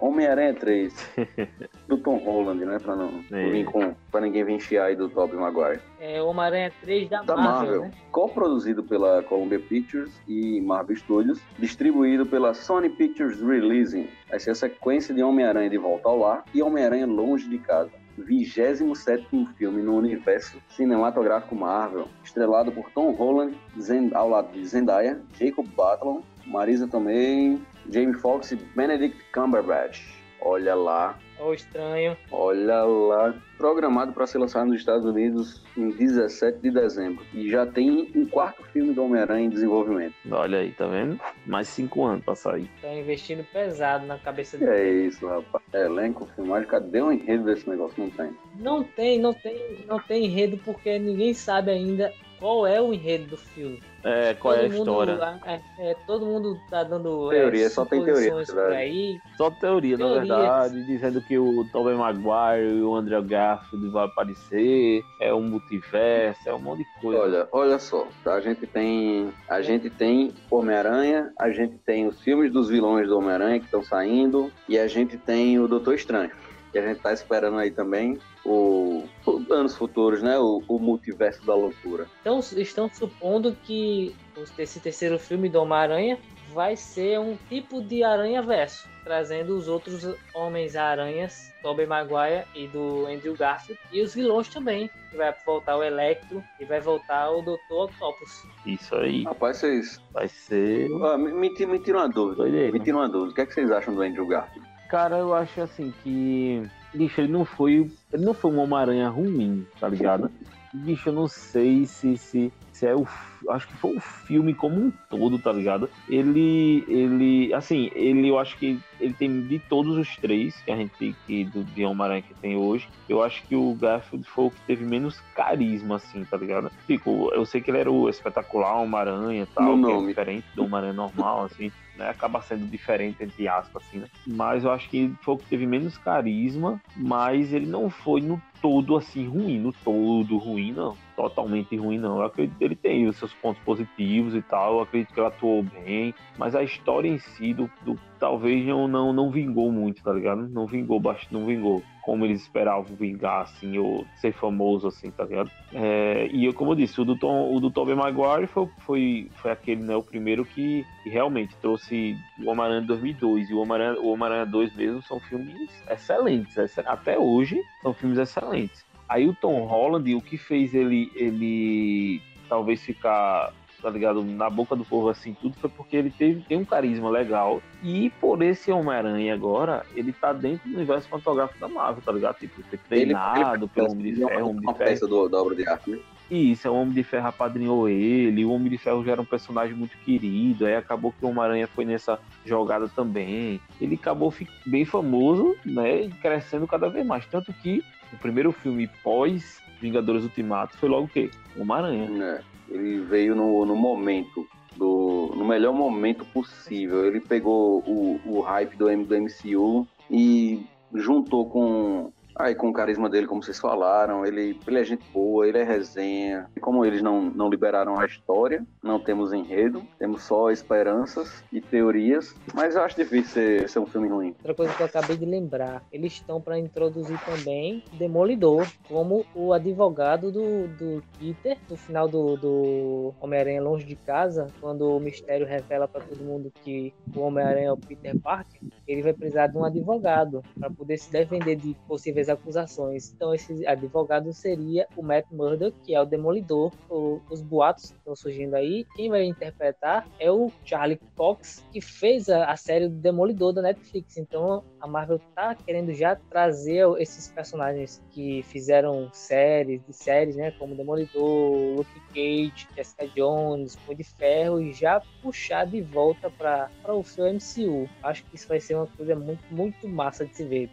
Speaker 2: Homem-Aranha 3, do Tom Holland, né? Pra, não, é. vir com, pra ninguém vir enfiar aí do Tobey Maguire.
Speaker 1: É Homem-Aranha 3 da, da Marvel, Marvel né?
Speaker 2: co-produzido pela Columbia Pictures e Marvel Studios, distribuído pela Sony Pictures Releasing. Essa é a sequência de Homem-Aranha de Volta ao Lar e Homem-Aranha Longe de Casa. 27 filme no universo cinematográfico Marvel, estrelado por Tom Holland, Zend ao lado de Zendaya, Jacob Batalon, Marisa Tomei, Jamie Foxx e Benedict Cumberbatch. Olha lá,
Speaker 1: O Estranho.
Speaker 2: Olha lá, programado para ser lançado nos Estados Unidos em 17 de dezembro. E já tem um quarto filme do Homem-Aranha em desenvolvimento.
Speaker 3: Olha aí, tá vendo? Mais cinco anos pra sair.
Speaker 1: Tá investindo pesado na cabeça
Speaker 2: dele. É isso, rapaz. Elenco, filmagem, cadê o enredo desse negócio? Não tem.
Speaker 1: Não tem, não tem, não tem enredo porque ninguém sabe ainda qual é o enredo do filme.
Speaker 3: É, qual todo é a história?
Speaker 1: É, é, todo mundo tá dando
Speaker 2: é, teoria, é, só tem teoria, por
Speaker 3: aí. Só teoria, teoria, na verdade, dizendo que o Tobey Maguire e o André Garfield vai aparecer, é um multiverso, é um monte de coisa.
Speaker 2: Olha, olha só, tá? a gente tem a gente tem Homem-Aranha, a gente tem os filmes dos vilões do Homem-Aranha que estão saindo e a gente tem o Doutor Estranho que a gente tá esperando aí também o, o anos futuros, né? O, o, multiverso da loucura.
Speaker 1: Então estão supondo que esse terceiro filme do Homem-Aranha vai ser um tipo de aranha verso, trazendo os outros Homens-Aranhas, Tobey Maguire e do Andrew Garfield, e os vilões também, que vai voltar o Electro e vai voltar o Dr. Octopus.
Speaker 3: Isso aí.
Speaker 2: Rapaz, vocês...
Speaker 3: Vai ser...
Speaker 2: Ah, me, me, me tira uma dúvida. Me tira uma dúvida. O que, é que vocês acham do Andrew Garfield?
Speaker 3: Cara, eu acho assim que. Bicho, ele não foi. Ele não foi um Homem-Aranha ruim, tá ligado? Bicho, eu não sei se, se, se é o. Acho que foi o filme como um todo, tá ligado? Ele. Ele. Assim, ele eu acho que ele tem de todos os três que a gente tem que, do, de Homem-Aranha que tem hoje. Eu acho que o Garfield foi o que teve menos carisma, assim, tá ligado? Tipo, eu sei que ele era o espetacular Homem-Aranha e tal, que é diferente do Homem-Aranha normal, assim né? Acaba sendo diferente, entre aspas, assim, né? Mas eu acho que foi o que teve menos carisma, mas ele não foi no todo assim ruim, no todo ruim, não. Totalmente ruim, não. Eu acredito que ele tem os seus pontos positivos e tal. Eu acredito que ele atuou bem. Mas a história em si do, do talvez não, não, não vingou muito, tá ligado? Não vingou bastante, não vingou como eles esperavam vingar, assim, ou ser famoso, assim, tá ligado? É, e eu, como eu disse, o do, Tom, o do Tobey Maguire foi, foi, foi aquele, né, o primeiro que, que realmente trouxe o Homem-Aranha 2002 e o Homem-Aranha Homem 2 mesmo são filmes excelentes, até hoje são filmes excelentes. Aí o Tom Holland, o que fez ele, ele talvez ficar tá ligado? Na boca do povo assim, tudo foi porque ele teve, tem um carisma legal. E por esse Homem-Aranha agora, ele tá dentro do universo fotográfico da Marvel, tá ligado? Tipo, foi treinado ele, ele pelo Homem de Ferro. Homem
Speaker 2: de Ferro. peça do, da obra de arte, né?
Speaker 3: Isso, é o Homem de Ferro apadrinhou ele, o Homem de Ferro já era um personagem muito querido, aí acabou que o Homem-Aranha foi nessa jogada também. Ele acabou bem famoso, né, crescendo cada vez mais. Tanto que o primeiro filme pós Vingadores Ultimato foi logo o quê? Homem-Aranha.
Speaker 2: É. Ele veio no, no momento, do, no melhor momento possível. Ele pegou o, o hype do, do MCU e juntou com Aí com o carisma dele, como vocês falaram, ele, ele é gente boa, ele é resenha. E como eles não, não liberaram a história, não temos enredo, temos só esperanças e teorias. Mas eu acho difícil ser, ser um filme ruim.
Speaker 1: Outra coisa que eu acabei de lembrar, eles estão para introduzir também Demolidor, como o advogado do, do Peter, no final do, do Homem-Aranha Longe de Casa, quando o mistério revela para todo mundo que o Homem-Aranha é o Peter Parker, ele vai precisar de um advogado para poder se defender de possíveis acusações. Então, esse advogado seria o Matt Murdock, que é o Demolidor. O, os boatos estão surgindo aí. Quem vai interpretar é o Charlie Cox, que fez a, a série do Demolidor da Netflix. Então, a Marvel tá querendo já trazer esses personagens que fizeram séries, de séries, né, como Demolidor, Luke Cage, Jessica Jones, Punho de Ferro, e já puxar de volta para o seu MCU. Acho que isso vai ser uma coisa muito, muito massa de se ver.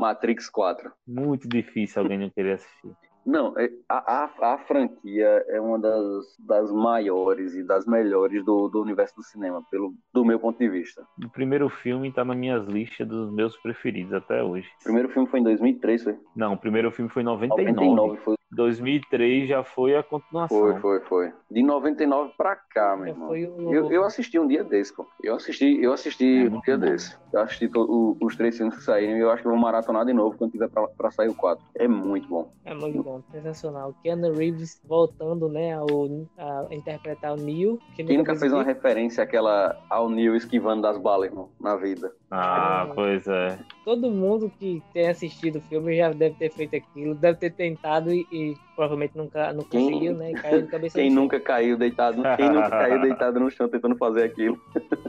Speaker 2: Matrix 4.
Speaker 3: Muito difícil alguém não querer assistir.
Speaker 2: Não, é, a, a, a, franquia é uma das, das maiores e das melhores do, do universo do cinema, pelo, do meu ponto de vista.
Speaker 3: O primeiro filme está nas minhas listas dos meus preferidos até hoje.
Speaker 2: O primeiro filme foi em 2003, foi?
Speaker 3: Não, o primeiro filme foi em 99. 99 foi... 2003 já foi a continuação.
Speaker 2: Foi, foi, foi. De 99 pra cá, meu irmão. O... Eu, eu assisti um dia desse, pô. Eu assisti, eu assisti é, um dia bom. desse. Eu assisti to, o, os três filmes que saíram e eu acho que eu vou maratonar de novo quando tiver pra, pra sair o 4. É muito bom.
Speaker 1: É muito bom, sensacional. Keanu Reeves voltando, né, ao, a interpretar o Neo.
Speaker 2: Que Quem nunca fez uma referência àquela, ao Neo esquivando das balas, irmão, na vida?
Speaker 3: Ah, é, pois é.
Speaker 1: Todo mundo que tem assistido o filme já deve ter feito aquilo, deve ter tentado e, e provavelmente nunca não quem, conseguiu, né? Caiu de cabeça
Speaker 2: Quem nunca chão. caiu deitado, quem nunca caiu deitado no chão tentando fazer aquilo.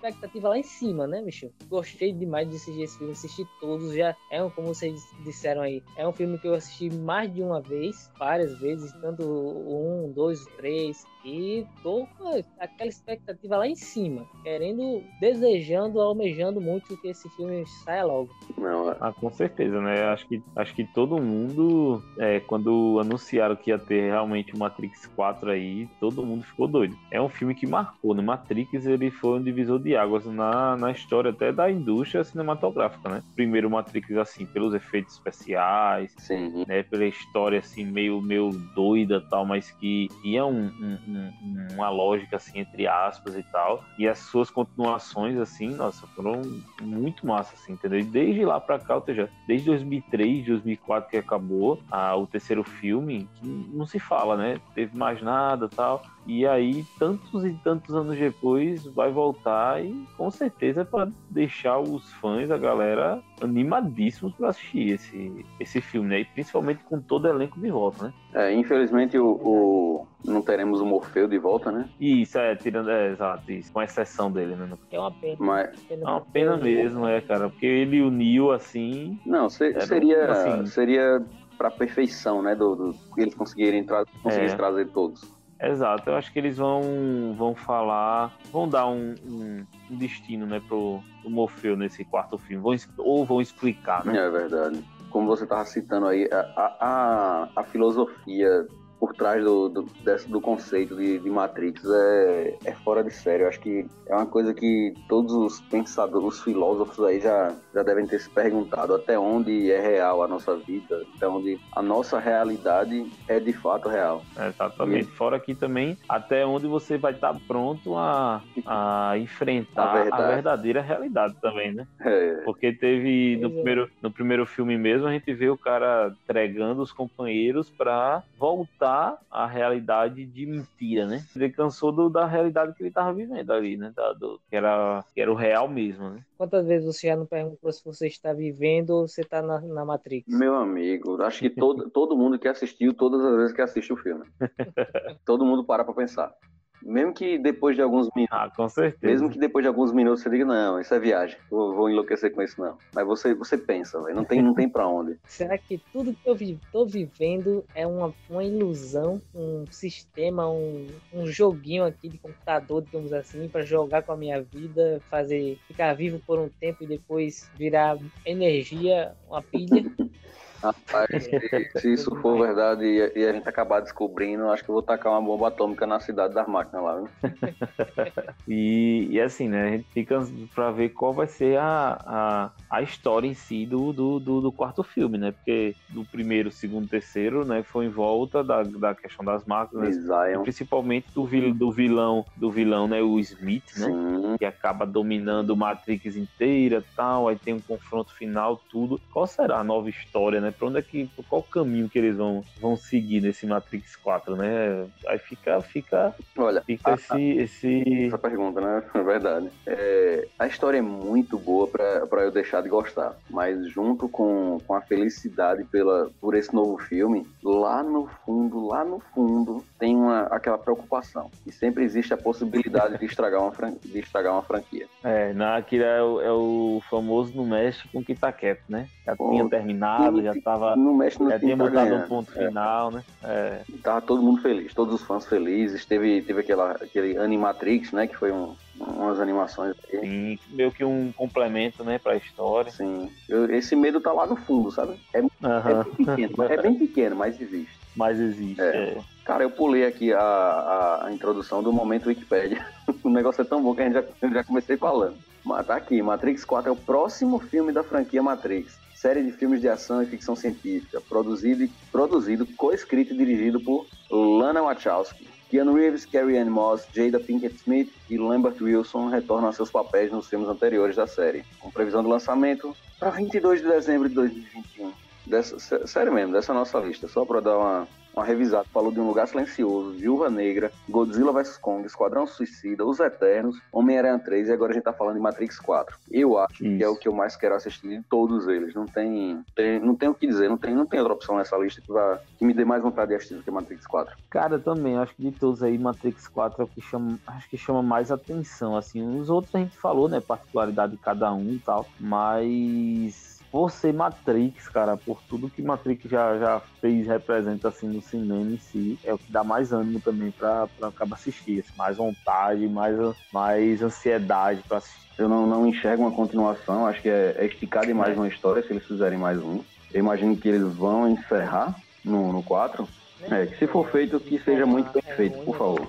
Speaker 1: expectativa lá em cima, né, bicho? Gostei demais de assistir esse filme, assisti todos, já é um, como vocês disseram aí, é um filme que eu assisti mais de uma vez, várias vezes, tanto um, dois, três, e tô com aquela expectativa lá em cima, querendo, desejando, almejando muito que esse filme saia logo.
Speaker 3: Não, é. ah, com certeza, né? Acho que, acho que todo mundo, é, quando anunciaram que ia ter realmente o Matrix 4 aí, todo mundo ficou doido. É um filme que marcou, né? Matrix ele foi um divisor de águas na, na história até da indústria cinematográfica, né? Primeiro Matrix, assim, pelos efeitos especiais,
Speaker 2: Sim.
Speaker 3: né? Pela história, assim, meio, meio doida tal, mas que tinha um, um um, uma lógica, assim, entre aspas e tal. E as suas continuações, assim, nossa, foram muito massa, assim, entendeu? E desde lá pra cá, ou seja, desde 2003, 2004 que acabou a, o terceiro filme, que não se fala, né? Teve mais nada tal. E aí, tantos e tantos anos depois, vai voltar e com certeza é para deixar os fãs, a galera, animadíssimos para assistir esse, esse filme, né? E principalmente com todo o elenco de volta, né?
Speaker 2: É, infelizmente o, o, não teremos o Morfeu de volta, né?
Speaker 3: Isso, é, tirando, é, exato, isso, com exceção dele, né?
Speaker 1: É uma pena.
Speaker 2: Mas...
Speaker 3: É uma pena mesmo, é, cara, porque ele Neil, assim...
Speaker 2: Não, se, seria, assim, seria pra perfeição, né, do, do eles conseguirem tra conseguir é. trazer todos.
Speaker 3: Exato, eu acho que eles vão, vão falar, vão dar um, um, destino, né, pro, pro Morfeu nesse quarto filme, vão, ou vão explicar, né?
Speaker 2: É verdade. Como você estava citando aí, a, a, a filosofia por trás do, do, desse, do conceito de, de Matrix é, é fora de sério. Eu acho que é uma coisa que todos os pensadores, os filósofos aí já, já devem ter se perguntado até onde é real a nossa vida, até onde a nossa realidade é de fato real.
Speaker 3: É, exatamente. E... Fora aqui também, até onde você vai estar pronto a, a enfrentar a, a verdadeira realidade também, né?
Speaker 2: É.
Speaker 3: Porque teve no primeiro, no primeiro filme mesmo, a gente vê o cara entregando os companheiros para voltar mudar a realidade de mentira, né? Ele cansou do, da realidade que ele estava vivendo ali, né? Da, do, que, era, que era o real mesmo, né?
Speaker 1: Quantas vezes você já não perguntou se você está vivendo ou você está na, na Matrix?
Speaker 2: Meu amigo, acho que todo, todo mundo que assistiu, todas as vezes que assiste o filme. todo mundo para para pensar. Mesmo que depois de alguns minutos.
Speaker 3: Ah, com certeza.
Speaker 2: Mesmo que depois de alguns minutos você diga, não, isso é viagem. Vou, vou enlouquecer com isso, não. Mas você, você pensa, velho. Não tem, não tem pra onde.
Speaker 1: Será que tudo que eu vi, tô vivendo é uma, uma ilusão, um sistema, um, um joguinho aqui de computador, digamos assim, para jogar com a minha vida, fazer ficar vivo por um tempo e depois virar energia, uma pilha?
Speaker 2: Rapaz, se, se, isso for verdade e, e, a gente acabar descobrindo, acho que eu vou tacar uma bomba atômica na cidade das máquinas lá,
Speaker 3: e, e, assim, né? A gente fica pra ver qual vai ser a, a, a história em si do, do, do, do, quarto filme, né? Porque do primeiro, segundo, terceiro, né? Foi em volta da, da questão das máquinas. Principalmente do, vil, do vilão, do vilão, né? O Smith, né?
Speaker 2: Sim.
Speaker 3: Que acaba dominando Matrix inteira tal. Aí tem um confronto final, tudo. Qual será a nova história, né? Né? Pra onde é que, qual o caminho que eles vão, vão seguir nesse Matrix 4, né? Aí fica, fica,
Speaker 2: Olha,
Speaker 3: fica a, esse, a, esse...
Speaker 2: Essa pergunta, né? É verdade. É, a história é muito boa para eu deixar de gostar, mas junto com, com a felicidade pela, por esse novo filme, lá no fundo, lá no fundo, tem uma, aquela preocupação. E sempre existe a possibilidade de estragar uma, fran, de estragar uma franquia.
Speaker 3: É, na, aquilo é o, é o famoso no México com que tá quieto, né? Já Pô, tinha terminado, já tava.
Speaker 2: No México
Speaker 3: já tinha botado um ponto é. final, né? É.
Speaker 2: Tava todo mundo feliz, todos os fãs felizes. Teve, teve aquela, aquele Animatrix, né? Que foi um, umas animações.
Speaker 3: Sim, meio que um complemento, né, pra história.
Speaker 2: Sim. Eu, esse medo tá lá no fundo, sabe? É, uh -huh. é bem pequeno, é bem pequeno, mas existe.
Speaker 3: Mas existe,
Speaker 2: é. é. Cara, eu pulei aqui a, a, a, introdução do momento Wikipedia. o negócio é tão bom que a gente já, já comecei falando. Mas tá aqui, Matrix 4 é o próximo filme da franquia Matrix. Série de filmes de ação e ficção científica, produzido, produzido co-escrito e dirigido por Lana Wachowski. Keanu Reeves, Carrie Ann Moss, Jada Pinkett Smith e Lambert Wilson retornam a seus papéis nos filmes anteriores da série, com previsão de lançamento para 22 de dezembro de 2021. Dessa, sério mesmo, dessa nossa lista, só para dar uma, uma revisada. Falou de Um Lugar Silencioso, Viúva Negra, Godzilla vs Kong, Esquadrão Suicida, Os Eternos, Homem-Aranha 3 e agora a gente tá falando de Matrix 4. Eu acho Isso. que é o que eu mais quero assistir de todos eles. Não tem, tem, não tem o que dizer, não tem, não tem outra opção nessa lista que, vá, que me dê mais vontade de assistir do que Matrix 4.
Speaker 3: Cara, eu também acho que de todos aí, Matrix 4 é o que chama, acho que chama mais atenção. Assim, os outros a gente falou, né? Particularidade de cada um e tal, mas por ser Matrix, cara, por tudo que Matrix já, já fez, representa assim no cinema em si, é o que dá mais ânimo também pra, pra acabar assistir, assim, mais vontade, mais, mais ansiedade pra assistir.
Speaker 2: Eu não, não enxergo uma continuação, acho que é, é esticar demais é. uma história se eles fizerem mais um. Eu imagino que eles vão encerrar no, no 4. É, que se for feito, que seja muito bem feito, por favor.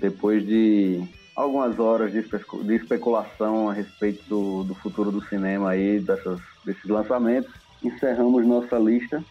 Speaker 2: Depois de algumas horas de, de especulação a respeito do, do, futuro do cinema aí, dessas, desses lançamentos, encerramos nossa lista.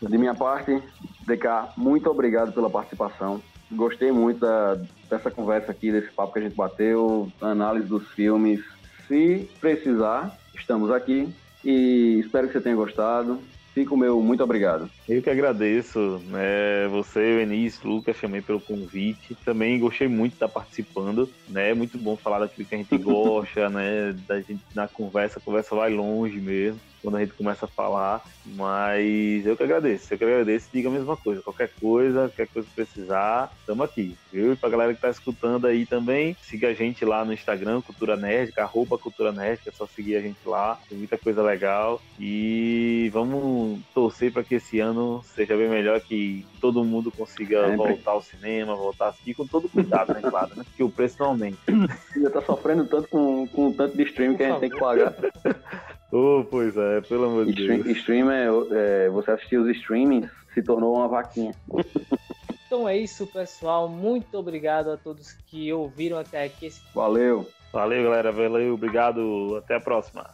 Speaker 2: De minha parte, DK, muito obrigado pela participação. Gostei muito da, dessa conversa aqui, desse papo que a gente bateu, análise dos filmes. Se precisar, estamos aqui e espero que você tenha gostado. Fico meu muito obrigado.
Speaker 3: Eu que agradeço, né? Você, Enis, Lucas, chamei pelo convite. Também gostei muito de estar participando, né? É muito bom falar daquilo que a gente gosta, né? Da gente na conversa, a conversa vai longe mesmo quando a gente começa a falar. Mas eu que agradeço, eu que agradeço diga a mesma coisa. Qualquer coisa, qualquer coisa que precisar, estamos aqui, viu? E pra galera que tá escutando aí também, siga a gente lá no Instagram, Cultura Nerd, arroba Cultura Nerd, é só seguir a gente lá, tem muita coisa legal. E vamos torcer para que esse ano seja bem melhor, que todo mundo consiga voltar ao cinema, voltar a assistir com todo cuidado, né, claro, né? Que o preço não aumente.
Speaker 2: Já tá sofrendo tanto com, com o tanto de streaming que a gente tem que pagar.
Speaker 3: Oh, pois é, pelo amor de Deus.
Speaker 2: Stream é, é, você assistir os streamings se tornou uma vaquinha.
Speaker 1: Então é isso, pessoal. Muito obrigado a todos que ouviram até aqui.
Speaker 2: Valeu.
Speaker 3: Valeu, galera. Valeu, obrigado. Até a próxima.